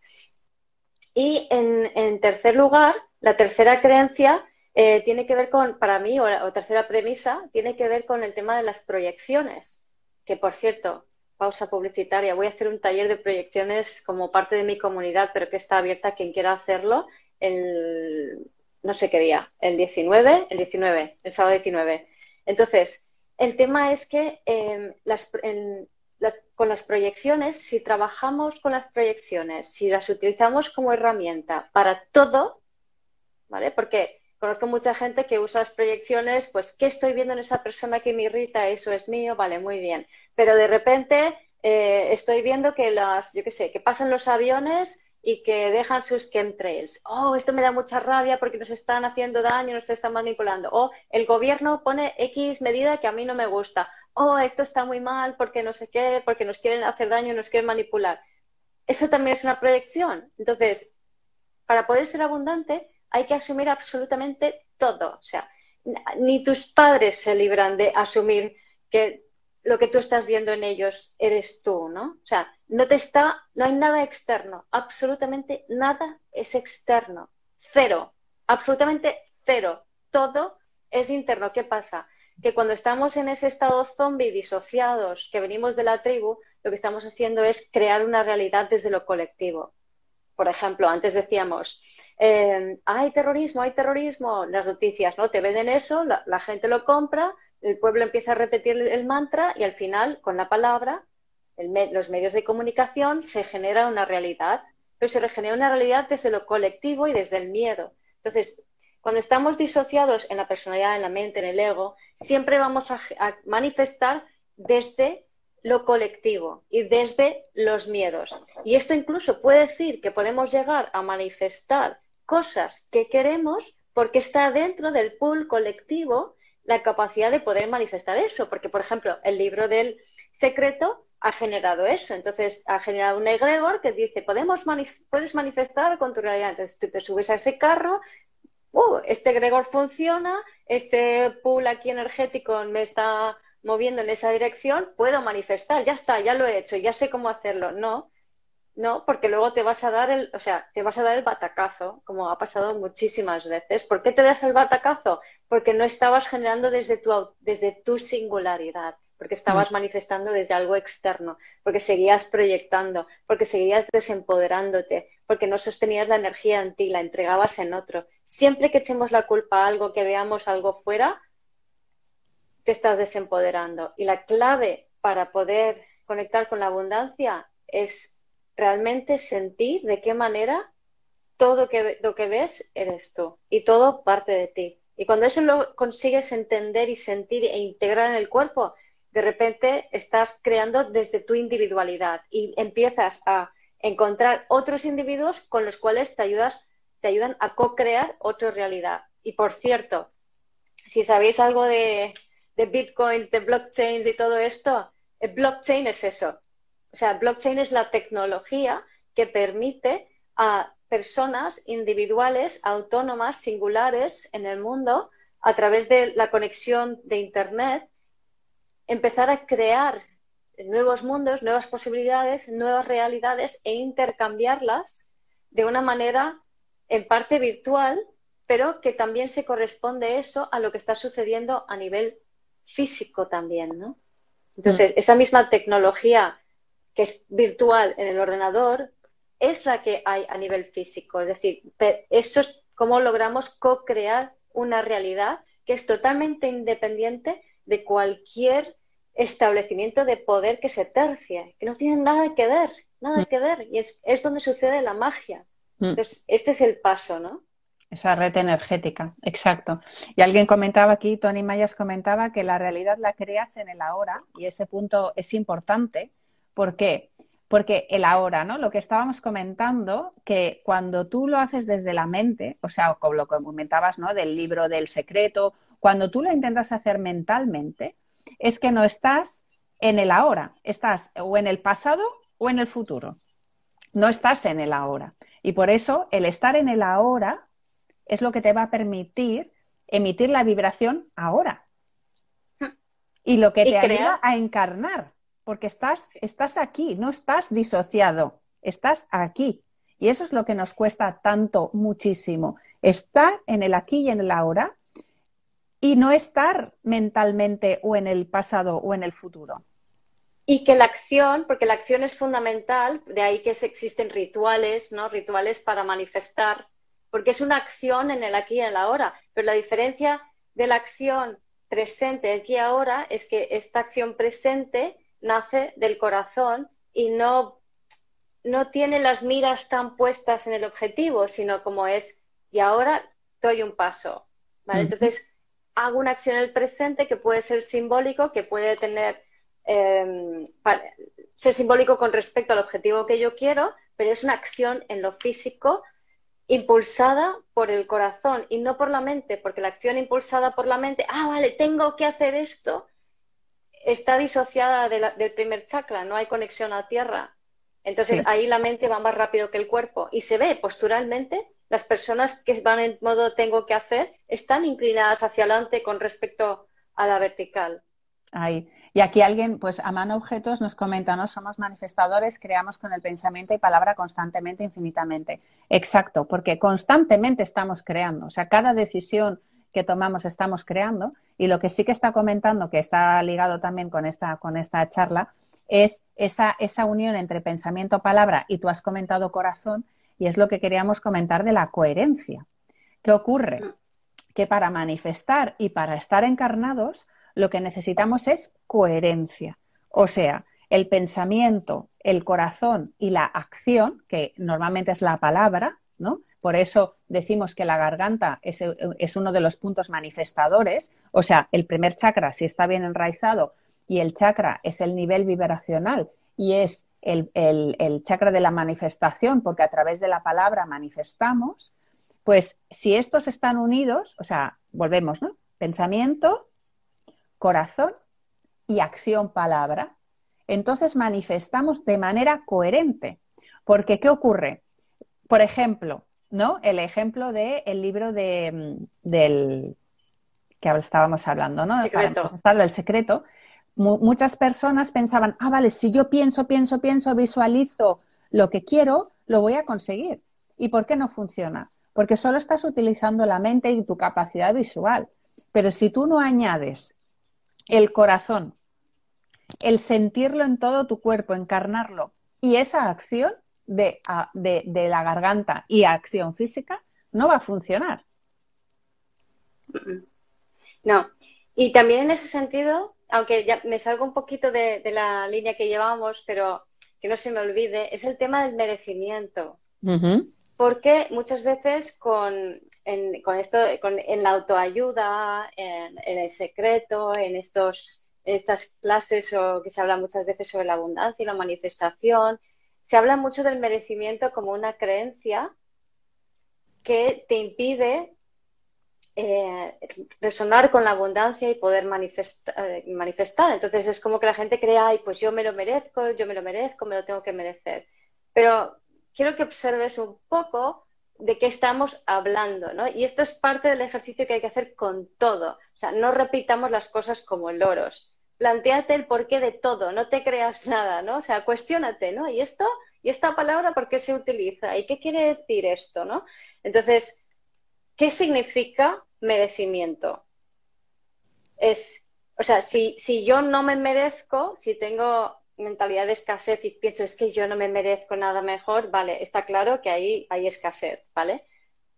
Y en, tercer lugar, la tercera creencia eh, tiene que ver con, para mí, o, o tercera premisa, tiene que ver con el tema de las proyecciones, que por cierto, pausa publicitaria, voy a hacer un taller de proyecciones como parte de mi comunidad, pero que está abierta a quien quiera hacerlo el no sé qué día, el 19, el 19, el sábado 19. Entonces, el tema es que em, con las proyecciones, si trabajamos con las proyecciones, si las utilizamos como herramienta para todo, ¿vale? Porque conozco mucha gente que usa las proyecciones, pues, ¿qué estoy viendo en esa persona que me irrita? Eso es mío, vale, muy bien. Pero de repente eh, estoy viendo que las, yo qué sé, que pasan los aviones y que dejan sus chemtrails. Oh, esto me da mucha rabia porque nos están haciendo daño, nos están manipulando. Oh, el gobierno pone X medida que a mí no me gusta. Oh, esto está muy mal porque no sé qué, porque nos quieren hacer daño, nos quieren manipular. Eso también es una proyección. Entonces, para poder ser abundante hay que asumir absolutamente todo. O sea, ni tus padres se libran de asumir que lo que tú estás viendo en ellos eres tú, ¿no? O sea, no te está, no hay nada externo, absolutamente nada es externo, cero, absolutamente cero, todo es interno. ¿Qué pasa? Que cuando estamos en ese estado zombie disociados, que venimos de la tribu, lo que estamos haciendo es crear una realidad desde lo colectivo. Por ejemplo, antes decíamos, hay terrorismo, hay terrorismo, las noticias, ¿no? Te venden eso, la gente lo compra, el pueblo empieza a repetir el mantra y al final, con la palabra, los medios de comunicación, se genera una realidad. pero se regenera una realidad desde lo colectivo y desde el miedo. Entonces, cuando estamos disociados en la personalidad, en la mente, en el ego, siempre vamos a, manifestar desde lo colectivo y desde los miedos. Y esto incluso puede decir que podemos llegar a manifestar cosas que queremos porque está dentro del pool colectivo la capacidad de poder manifestar eso. Porque, por ejemplo, el libro del secreto ha generado eso. Entonces, ha generado un egregor que dice, Podemos puedes manifestar con tu realidad. Entonces, tú te subes a ese carro, uh, este egregor funciona, este pool aquí energético me está moviendo en esa dirección, puedo manifestar, ya está, ya lo he hecho, ya sé cómo hacerlo. No, no, porque luego te vas a dar el, o sea, te vas a dar el batacazo, como ha pasado muchísimas veces. ¿Por qué te das el batacazo? Porque no estabas generando desde tu, desde tu singularidad, porque estabas mm. manifestando desde algo externo, porque seguías proyectando, porque seguías desempoderándote, porque no sostenías la energía en ti, la entregabas en otro. Siempre que echemos la culpa a algo, que veamos algo fuera, te estás desempoderando. Y la clave para poder conectar con la abundancia es realmente sentir de qué manera todo lo que ves eres tú y todo parte de ti. Y cuando eso lo consigues entender y sentir e integrar en el cuerpo, de repente estás creando desde tu individualidad y empiezas a encontrar otros individuos con los cuales te, ayudas, te ayudan a co-crear otra realidad. Y por cierto, si sabéis algo de, bitcoins, de blockchains y todo esto, el blockchain es eso. O sea, blockchain es la tecnología que permite a personas individuales, autónomas, singulares en el mundo, a través de la conexión de Internet, empezar a crear nuevos mundos, nuevas posibilidades, nuevas realidades e intercambiarlas de una manera en parte virtual, pero que también se corresponde eso a lo que está sucediendo a nivel físico también, ¿no? Entonces, mm. esa misma tecnología que es virtual en el ordenador es la que hay a nivel físico. Es decir, eso es cómo logramos co-crear una realidad que es totalmente independiente de cualquier establecimiento de poder que se tercie, que no tiene nada que ver, nada mm. que ver. Y es, es donde sucede la magia. Mm. Entonces, este es el paso, ¿no? Esa red energética, exacto. Y alguien comentaba aquí, Tony Mayas comentaba que la realidad la creas en el ahora y ese punto es importante. ¿Por qué? Porque el ahora, ¿no? Lo que estábamos comentando, que cuando tú lo haces desde la mente, o sea, como lo que comentabas, ¿no? Del libro del secreto, cuando tú lo intentas hacer mentalmente, es que no estás en el ahora, estás o en el pasado o en el futuro. No estás en el ahora. Y por eso el estar en el ahora es lo que te va a permitir emitir la vibración ahora. Y lo que te ayuda a encarnar, porque estás, estás aquí, no estás disociado, estás aquí. Y eso es lo que nos cuesta tanto, muchísimo. Estar en el aquí y en el ahora y no estar mentalmente o en el pasado o en el futuro. Y que la acción, porque la acción es fundamental, de ahí que existen rituales, ¿no? Rituales para manifestar porque es una acción en el aquí y en el ahora. Pero la diferencia de la acción presente aquí y ahora es que esta acción presente nace del corazón y no, no tiene las miras tan puestas en el objetivo, sino como es, y ahora doy un paso. Entonces, hago una acción en el presente que puede ser simbólico, que puede tener, em, ser simbólico con respecto al objetivo que yo quiero, pero es una acción en lo físico impulsada por el corazón y no por la mente, porque la acción impulsada por la mente, ah, vale, tengo que hacer esto, está disociada del primer chakra, no hay conexión a tierra. Entonces ahí la mente va más rápido que el cuerpo y se ve posturalmente las personas que van en modo tengo que hacer están inclinadas hacia adelante con respecto a la vertical. Ahí. Y aquí alguien, pues a mano objetos, nos comenta, ¿no? Somos manifestadores, creamos con el pensamiento y palabra constantemente, infinitamente. Exacto, porque constantemente estamos creando. O sea, cada decisión que tomamos estamos creando. Y lo que sí que está comentando, que está ligado también con esta, con esta charla, es esa, esa unión entre pensamiento, palabra y tú has comentado corazón, y es lo que queríamos comentar de la coherencia. ¿Qué ocurre? Que para manifestar y para estar encarnados, lo que necesitamos es coherencia. O sea, el pensamiento el corazón y la acción, que normalmente es la palabra, ¿no? Por eso decimos que la garganta es, es, uno de los puntos manifestadores. O sea, el primer chakra, si está bien enraizado, y el chakra es el nivel vibracional y es el, el chakra de la manifestación, porque a través de la palabra manifestamos, pues si estos están unidos, o sea, volvemos, ¿no? Pensamiento, corazón y acción palabra. Entonces manifestamos de manera coherente. Porque, ¿qué ocurre? Por ejemplo, ¿no? El ejemplo del el libro de, del que estábamos hablando, ¿no? Secreto. del secreto. muchas personas pensaban, ah, vale, si yo pienso, pienso, pienso, visualizo lo que quiero, lo voy a conseguir. ¿Y por qué no funciona? Porque solo estás utilizando la mente y tu capacidad visual. Pero si tú no añades el corazón, el sentirlo en todo tu cuerpo, encarnarlo, y esa acción, de, la garganta y acción física, no va a funcionar. No. Y también en ese sentido, aunque ya me salgo un poquito de, la línea que llevamos, pero que no se me olvide, es el tema del merecimiento. Porque muchas veces con, en, con esto, en la autoayuda, en, el secreto, en estos, estas clases o que se habla muchas veces sobre la abundancia y la manifestación, se habla mucho del merecimiento como una creencia que te impide eh, resonar con la abundancia y poder eh, manifestar. Entonces es como que la gente cree, ay, pues yo me lo merezco, yo me lo merezco, me lo tengo que merecer. Pero quiero que observes un poco de qué estamos hablando, ¿no? Y esto es parte del ejercicio que hay que hacer con todo. O sea, no repitamos las cosas como loros planteate el porqué de todo, no te creas nada, ¿no? O sea, cuestiónate, ¿no? ¿Y esto? ¿Y esta palabra por qué se utiliza? ¿Y qué quiere decir esto, no? Entonces, ¿qué significa merecimiento? Es, o sea, si, si yo no me merezco, si tengo mentalidad de escasez y pienso es que yo no me merezco nada mejor, vale, está claro que ahí hay escasez, ¿vale?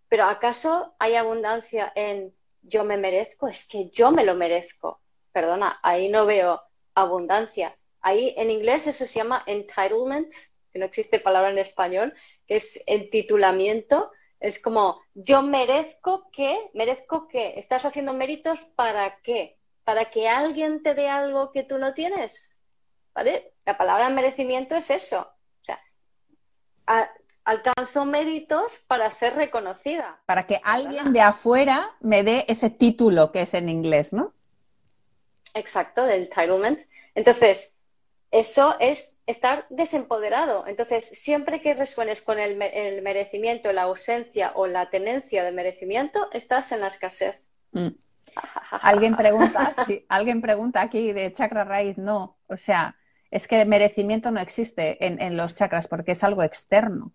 Pero ¿acaso hay abundancia en yo me merezco? Es que yo me lo merezco perdona, ahí no veo abundancia. Ahí en inglés eso se llama entitlement, que no existe palabra en español, que es entitulamiento. Es como, yo merezco que, merezco que, estás haciendo méritos para qué? Para que alguien te dé algo que tú no tienes. ¿Vale? La palabra merecimiento es eso. O sea, alcanzo méritos para ser reconocida. Para que alguien de afuera me dé ese título que es en inglés, ¿no? Exacto, del entitlement. Entonces, eso es estar desempoderado. Entonces, siempre que resuenes con el, merecimiento, la ausencia o la tenencia de merecimiento, estás en la escasez. Mm. alguien pregunta, alguien pregunta aquí de chakra raíz, no. O sea, es que el merecimiento no existe en, los chakras porque es algo externo.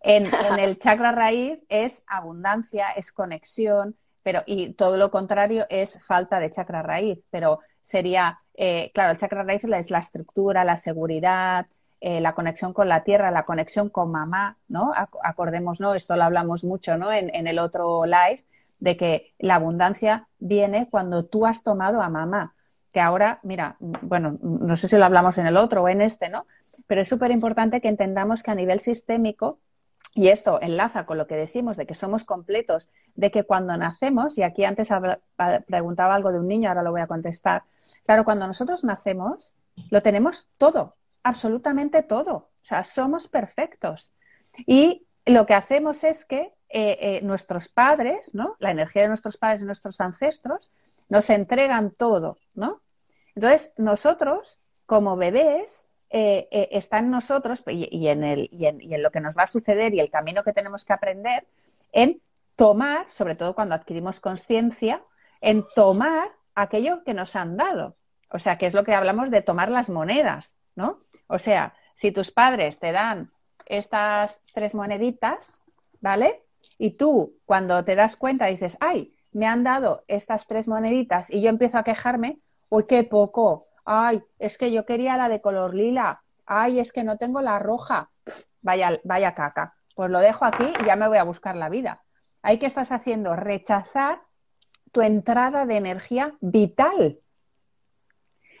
En, en, el chakra raíz es abundancia, es conexión, pero y todo lo contrario es falta de chakra raíz, pero sería, eh, claro, el chakra raíz es la estructura, la seguridad, eh, la conexión con la tierra, la conexión con mamá, ¿no? Acordemos, ¿no? Esto lo hablamos mucho, ¿no? En, el otro live, de que la abundancia viene cuando tú has tomado a mamá. Que ahora, mira, bueno, no sé si lo hablamos en el otro o en este, ¿no? Pero es súper importante que entendamos que a nivel sistémico y esto enlaza con lo que decimos de que somos completos, de que cuando nacemos, y aquí antes preguntaba algo de un niño, ahora lo voy a contestar, claro, cuando nosotros nacemos, lo tenemos todo, absolutamente todo, o sea, somos perfectos. Y lo que hacemos es que eh, eh, nuestros padres, ¿no? La energía de nuestros padres y nuestros ancestros nos entregan todo, ¿no? Entonces, nosotros, como bebés, eh, eh, está en nosotros y, en el, y, en, lo que nos va a suceder y el camino que tenemos que aprender en tomar, sobre todo cuando adquirimos conciencia, en tomar aquello que nos han dado. O sea, que es lo que hablamos de tomar las monedas, ¿no? O sea, si tus padres te dan estas tres moneditas, ¿vale? Y tú, cuando te das cuenta, dices, ay, me han dado estas tres moneditas y yo empiezo a quejarme, uy, qué poco, ay, es que yo quería la de color lila, ay, es que no tengo la roja, vaya, vaya caca, pues lo dejo aquí y ya me voy a buscar la vida. Ahí que estás haciendo rechazar tu entrada de energía vital.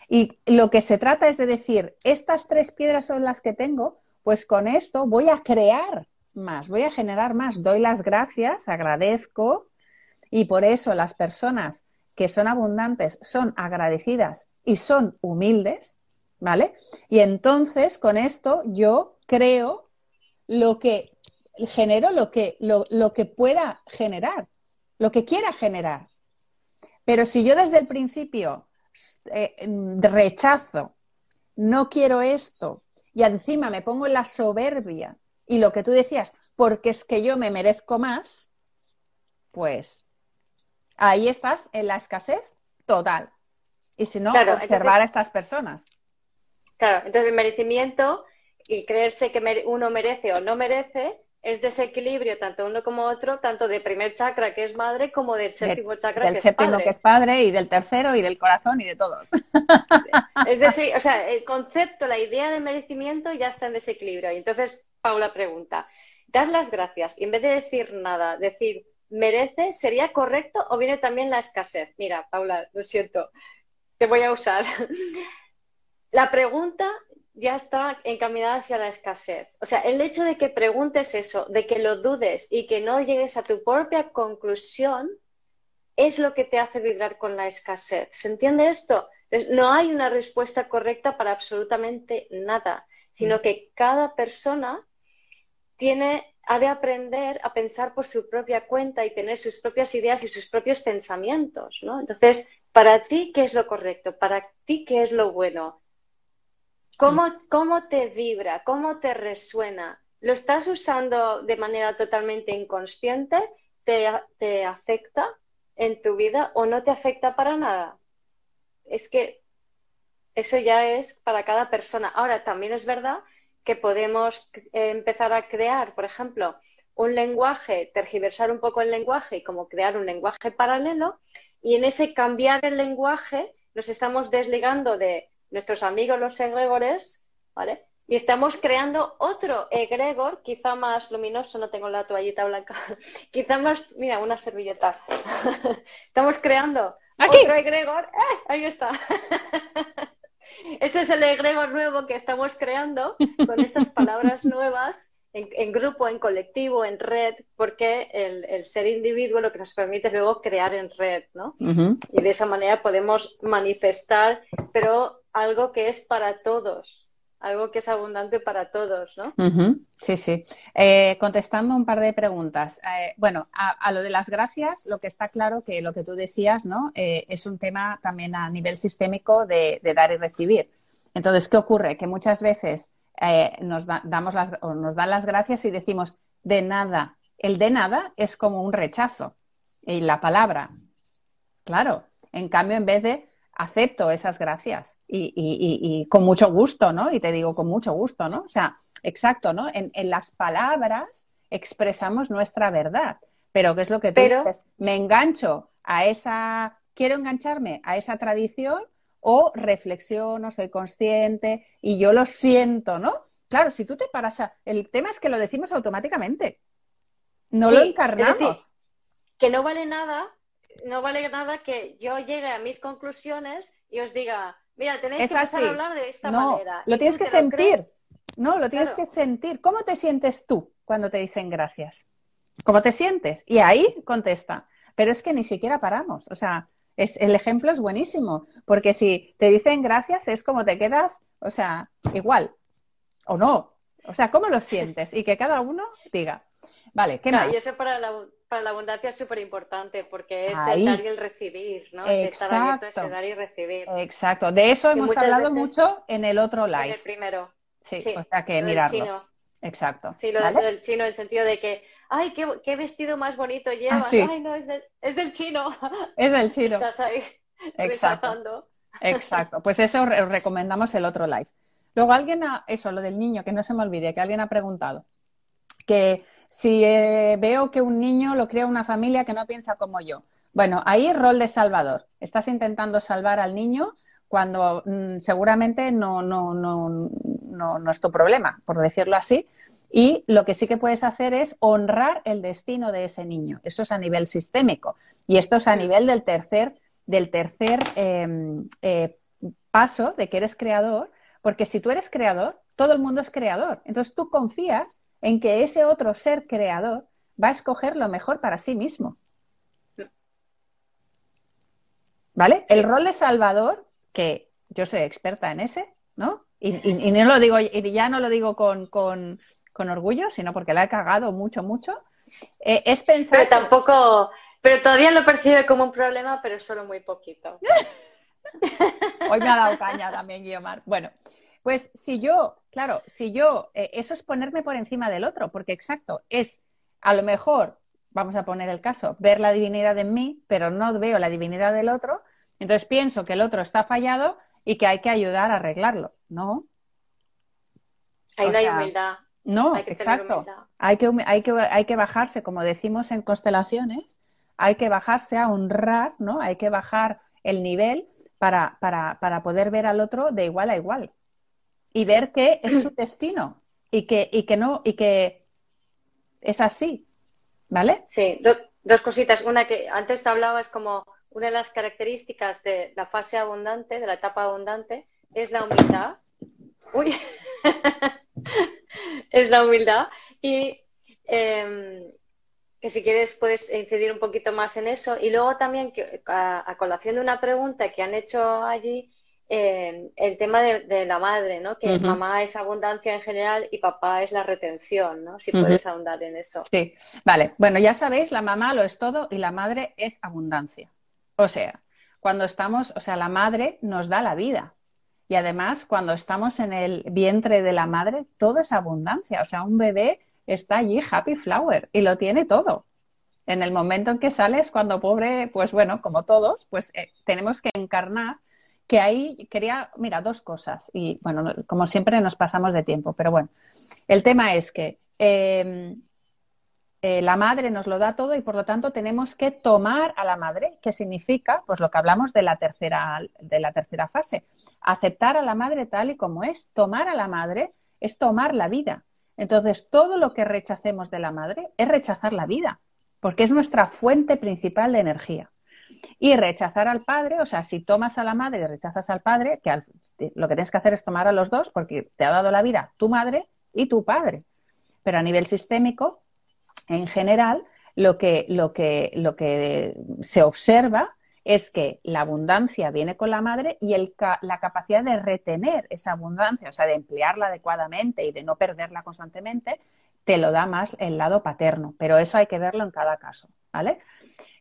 Y lo que se trata es de decir, estas tres piedras son las que tengo, pues con esto voy a crear más, voy a generar más, doy las gracias, agradezco y por eso las personas que son abundantes son agradecidas y son humildes, ¿vale? Y entonces con esto yo creo lo que genero, lo que, lo, que pueda generar, lo que quiera generar. Pero si yo desde el principio eh, rechazo, no quiero esto, y encima me pongo en la soberbia y lo que tú decías, porque es que yo me merezco más, pues ahí estás en la escasez total. Y si no, observar a estas personas. Claro, entonces el merecimiento y creerse que uno merece o no merece es desequilibrio tanto uno como otro, tanto de primer chakra que es madre como del séptimo chakra que es padre. Del séptimo que es padre y del tercero y del corazón y de todos. Es decir, o sea, el concepto, la idea de merecimiento ya está en desequilibrio. Y entonces Paula pregunta, dar las gracias y en vez de decir nada, decir merece, ¿sería correcto o viene también la escasez? Mira, Paula, lo siento, te voy a usar. La pregunta ya está encaminada hacia la escasez. O sea, el hecho de que preguntes eso, de que lo dudes y que no llegues a tu propia conclusión, es lo que te hace vibrar con la escasez. ¿Se entiende esto? Entonces, no hay una respuesta correcta para absolutamente nada, sino mm. que cada persona tiene, ha de aprender a pensar por su propia cuenta y tener sus propias ideas y sus propios pensamientos, ¿no? Entonces, para ti, ¿qué es lo correcto? Para ti, ¿qué es lo bueno? ¿Cómo, cómo te vibra? ¿Cómo te resuena? ¿Lo estás usando de manera totalmente inconsciente? ¿Te, te afecta en tu vida o no te afecta para nada? Es que eso ya es para cada persona. Ahora, también es verdad que podemos eh, empezar a crear, por ejemplo, un lenguaje, tergiversar un poco el lenguaje y como crear un lenguaje paralelo, y en ese cambiar el lenguaje nos estamos desligando de nuestros amigos los egregores, ¿vale? Y estamos creando otro egregor, quizá más luminoso, no tengo la toallita blanca, quizá más, mira, una servilleta. estamos creando otro egregor, ¡eh! ahí está. Ese es el egregor nuevo que estamos creando con estas palabras nuevas en, grupo, en colectivo, en red, porque el, ser individuo lo que nos permite luego crear en red, ¿no? Y de esa manera podemos manifestar, pero algo que es para todos, algo que es abundante para todos, ¿no? Sí, sí. Eh, contestando un par de preguntas. Eh, bueno, a, lo de las gracias, lo que está claro que lo que tú decías, ¿no? Eh, es un tema también a nivel sistémico de, dar y recibir. Entonces, ¿qué ocurre? Que muchas veces nos, damos las, o nos dan las gracias y decimos de nada. El de nada es como un rechazo. Y la palabra, claro. En cambio, en vez de acepto esas gracias y, con mucho gusto, ¿no? Y te digo con mucho gusto, ¿no? O sea, exacto, ¿no? En, las palabras expresamos nuestra verdad, pero ¿qué es lo que tú dices? Me engancho a esa, quiero engancharme a esa tradición o reflexiono, soy consciente y yo lo siento, ¿no? Claro, si tú te paras a... El tema es que lo decimos automáticamente. No lo encarnamos. que no vale nada no vale nada que yo llegue a mis conclusiones y os diga, mira, tenéis que empezar a hablar de esta no, manera. Lo tienes que sentir. no, lo tienes que sentir. ¿Cómo te sientes tú cuando te dicen gracias? ¿Cómo te sientes? Y ahí contesta. Pero es que ni siquiera paramos. O sea, es, el ejemplo es buenísimo. Porque si te dicen gracias, es como te quedas, o sea, igual. O no. O sea, ¿cómo lo sientes? Y que cada uno diga. Vale, ¿qué más? Y eso para la, para la abundancia es súper importante porque es el dar y el recibir, ¿no? Estar abierto a ese dar y recibir. Exacto. De eso hemos hablado mucho en el otro live. En el primero. Sí, o sea que mirarlo. Exacto. Sí, lo del chino, en el sentido de que, ay, qué, vestido más bonito llevas. Ah, ay, no, es, del chino. Es del chino. Estás ahí Exacto. Exacto. Pues eso recomendamos el otro live. Luego alguien, ha, eso, lo del niño, que no se me olvide, que alguien ha preguntado, que si eh, veo que un niño lo crea una familia que no piensa como yo. Bueno, ahí rol de salvador. Estás intentando salvar al niño cuando mm, seguramente no, no, no, no, es tu problema, por decirlo así. Y lo que sí que puedes hacer es honrar el destino de ese niño. Eso es a nivel sistémico. Y esto es a nivel del tercer, del tercer em, eh, paso de que eres creador, porque si tú eres creador, todo el mundo es creador. Entonces tú confías en que ese otro ser creador va a escoger lo mejor para sí mismo. ¿Vale? El rol de salvador, que yo soy experta en ese, ¿no? Y, no lo digo, y ya no lo digo con, orgullo, sino porque la he cagado mucho, mucho. Eh, es pensar. Pero tampoco, pero todavía lo percibe como un problema, pero solo muy poquito. Hoy me ha dado caña también, Guiomar. Bueno, pues si yo, claro, si yo, eh, eso es ponerme por encima del otro, porque exacto, es a lo mejor, vamos a poner el caso, ver la divinidad en mí, pero no veo la divinidad del otro, entonces pienso que el otro está fallado y que hay que ayudar a arreglarlo, ¿no? Ahí no hay humildad. No, exacto. Hay que, hay, que, hay que bajarse, como decimos en constelaciones, hay que bajarse a honrar, ¿no? Hay que bajar el nivel para, para, para poder ver al otro de igual a igual y ver que es su destino y que, y que no, y que es así, ¿vale? Sí, dos cositas. Una que antes hablabas como una de las características de la fase abundante, de la etapa abundante, es la humildad. Uy, es la humildad. Y em, que si quieres puedes incidir un poquito más en eso. Y luego también, que, a, colación de una pregunta que han hecho allí, em, el tema de, la madre, ¿no? Que mamá es abundancia en general y papá es la retención, ¿no? Si puedes ahondar en eso. Sí, vale. Bueno, ya sabéis, la mamá lo es todo y la madre es abundancia. O sea, cuando estamos, o sea, la madre nos da la vida. Y además, cuando estamos en el vientre de la madre, todo es abundancia. O sea, un bebé está allí happy flower y lo tiene todo. En el momento en que sales, cuando pobre, pues bueno, como todos, pues eh, tenemos que encarnar que ahí quería, mira, dos cosas. Y bueno, como siempre nos pasamos de tiempo, pero bueno, el tema es que em, eh, la madre nos lo da todo y por lo tanto tenemos que tomar a la madre, que significa, pues lo que hablamos de la tercera, de la tercera fase, aceptar a la madre tal y como es. Tomar a la madre es tomar la vida. Entonces, todo lo que rechacemos de la madre es rechazar la vida, porque es nuestra fuente principal de energía. Y rechazar al padre, o sea, si tomas a la madre y rechazas al padre, que lo que tienes que hacer es tomar a los dos, porque te ha dado la vida tu madre y tu padre. Pero a nivel sistémico, en general, lo que, lo que, lo que se observa es que la abundancia viene con la madre y el, la capacidad de retener esa abundancia, o sea, de emplearla adecuadamente y de no perderla constantemente, te lo da más el lado paterno. Pero eso hay que verlo en cada caso, ¿vale?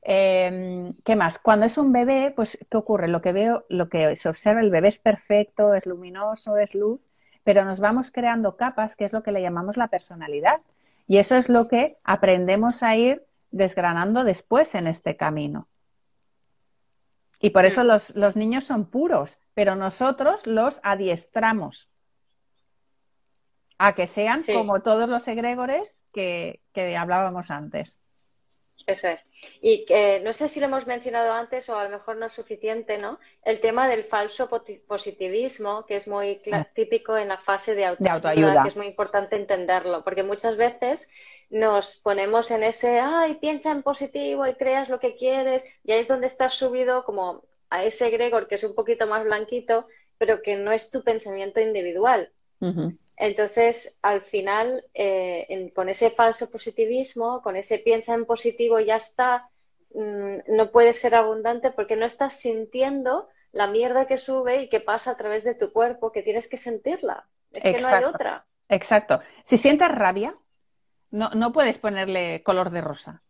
Em, ¿Qué más? Cuando es un bebé, pues, ¿qué ocurre? Lo que veo, lo que se observa, el bebé es perfecto, es luminoso, es luz, pero nos vamos creando capas, que es lo que le llamamos la personalidad. Y eso es lo que aprendemos a ir desgranando después en este camino. Y por eso los, niños son puros, pero nosotros los adiestramos a que sean como todos los egregores que, que hablábamos antes. Eso es. Y eh, no sé si lo hemos mencionado antes o a lo mejor no es suficiente, ¿no? El tema del falso positivismo, que es muy ah. típico en la fase de autoayuda, que es muy importante entenderlo, porque muchas veces nos ponemos en ese, ay, piensa en positivo y creas lo que quieres, y ahí es donde estás subido como a ese egregor que es un poquito más blanquito, pero que no es tu pensamiento individual. Entonces, al final, eh, con ese falso positivismo, con ese piensa en positivo ya está, mm, no puedes ser abundante porque no estás sintiendo la mierda que sube y que pasa a través de tu cuerpo, que tienes que sentirla. Es que no hay otra. Exacto. Si sientes rabia, no, no puedes ponerle color de rosa,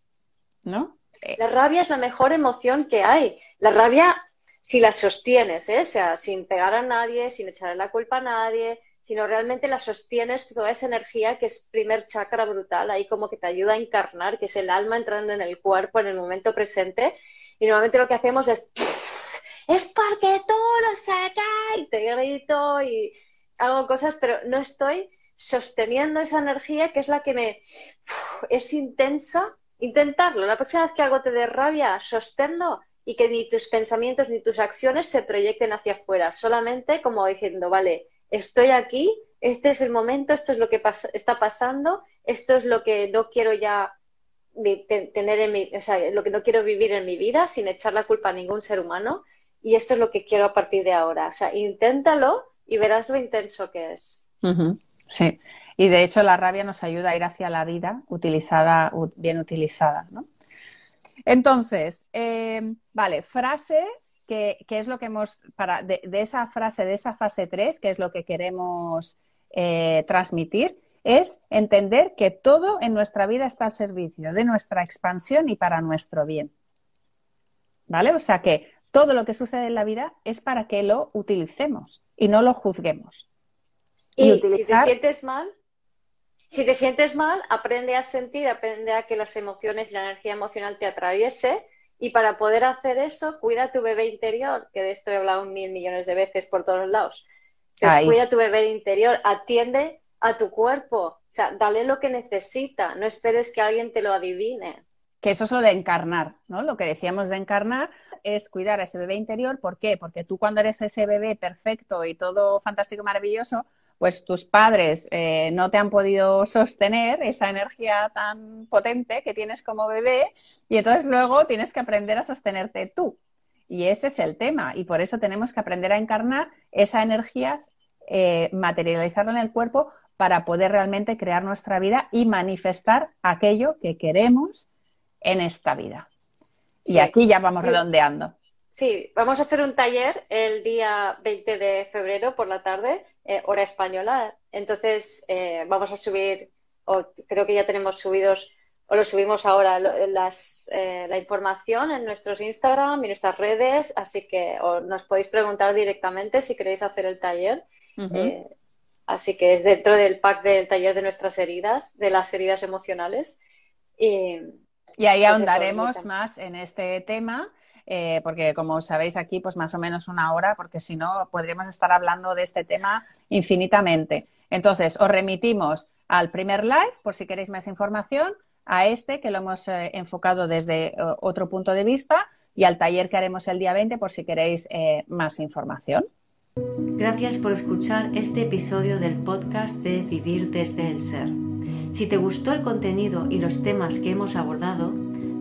¿no? La rabia es la mejor emoción que hay. La rabia, si la sostienes, ¿eh? o sea, sin pegar a nadie, sin echarle la culpa a nadie, sino realmente la sostienes toda esa energía que es primer chakra brutal, ahí como que te ayuda a encarnar, que es el alma entrando en el cuerpo en el momento presente. Y normalmente lo que hacemos es, es porque tú sé qué, y te grito y hago cosas, pero no estoy sosteniendo esa energía que es la que me es intensa. Intentarlo. La próxima vez que algo te dé rabia, sosténlo y que ni tus pensamientos ni tus acciones se proyecten hacia afuera, solamente como diciendo, vale, estoy aquí, este es el momento, esto es lo que está pasando, esto es lo que no quiero ya tener en mi, o sea, lo que no quiero vivir en mi vida sin echar la culpa a ningún ser humano y esto es lo que quiero a partir de ahora. O sea, inténtalo y verás lo intenso que es. Sí, y de hecho la rabia nos ayuda a ir hacia la vida utilizada, bien utilizada, ¿no? Entonces, eh, vale, frase que, es lo que hemos, para, de, esa frase, de esa fase 3, que es lo que queremos eh, transmitir, es entender que todo en nuestra vida está al servicio de nuestra expansión y para nuestro bien. ¿Vale? O sea que todo lo que sucede en la vida es para que lo utilicemos y no lo juzguemos. Y, si te sientes mal, si te sientes mal, aprende a sentir, aprende a que las emociones y la energía emocional te atraviese. Y para poder hacer eso, cuida tu bebé interior, que de esto he hablado mil millones de veces por todos lados. Entonces, cuida tu bebé interior, atiende a tu cuerpo, o sea, dale lo que necesita, no esperes que alguien te lo adivine. Que eso es lo de encarnar, ¿no? Lo que decíamos de encarnar es cuidar a ese bebé interior. ¿Por qué? Porque tú cuando eres ese bebé perfecto y todo fantástico y maravilloso, pues tus padres eh, no te han podido sostener esa energía tan potente que tienes como bebé y entonces luego tienes que aprender a sostenerte tú. Y ese es el tema y por eso tenemos que aprender a encarnar esa energía, eh, materializarla en el cuerpo para poder realmente crear nuestra vida y manifestar aquello que queremos en esta vida. Y aquí ya vamos redondeando. Sí, vamos a hacer un taller el día 20 de febrero por la tarde, eh, hora española. Entonces, eh, vamos a subir, o creo que ya tenemos subidos, o lo subimos ahora, las, eh, la información en nuestros Instagram y nuestras redes. Así que nos podéis preguntar directamente si queréis hacer el taller. así que es dentro del pack del taller de nuestras heridas, de las heridas emocionales. Y, ahí pues ahondaremos más en este tema. Eh, porque como sabéis aquí, pues más o menos una hora, porque si no, podríamos estar hablando de este tema infinitamente. Entonces, os remitimos al primer live, por si queréis más información, a este, que lo hemos eh, enfocado desde eh, otro punto de vista, y al taller que haremos el día 20, por si queréis más información. Gracias por escuchar este episodio del podcast de Vivir desde el Ser. Si te gustó el contenido y los temas que hemos abordado,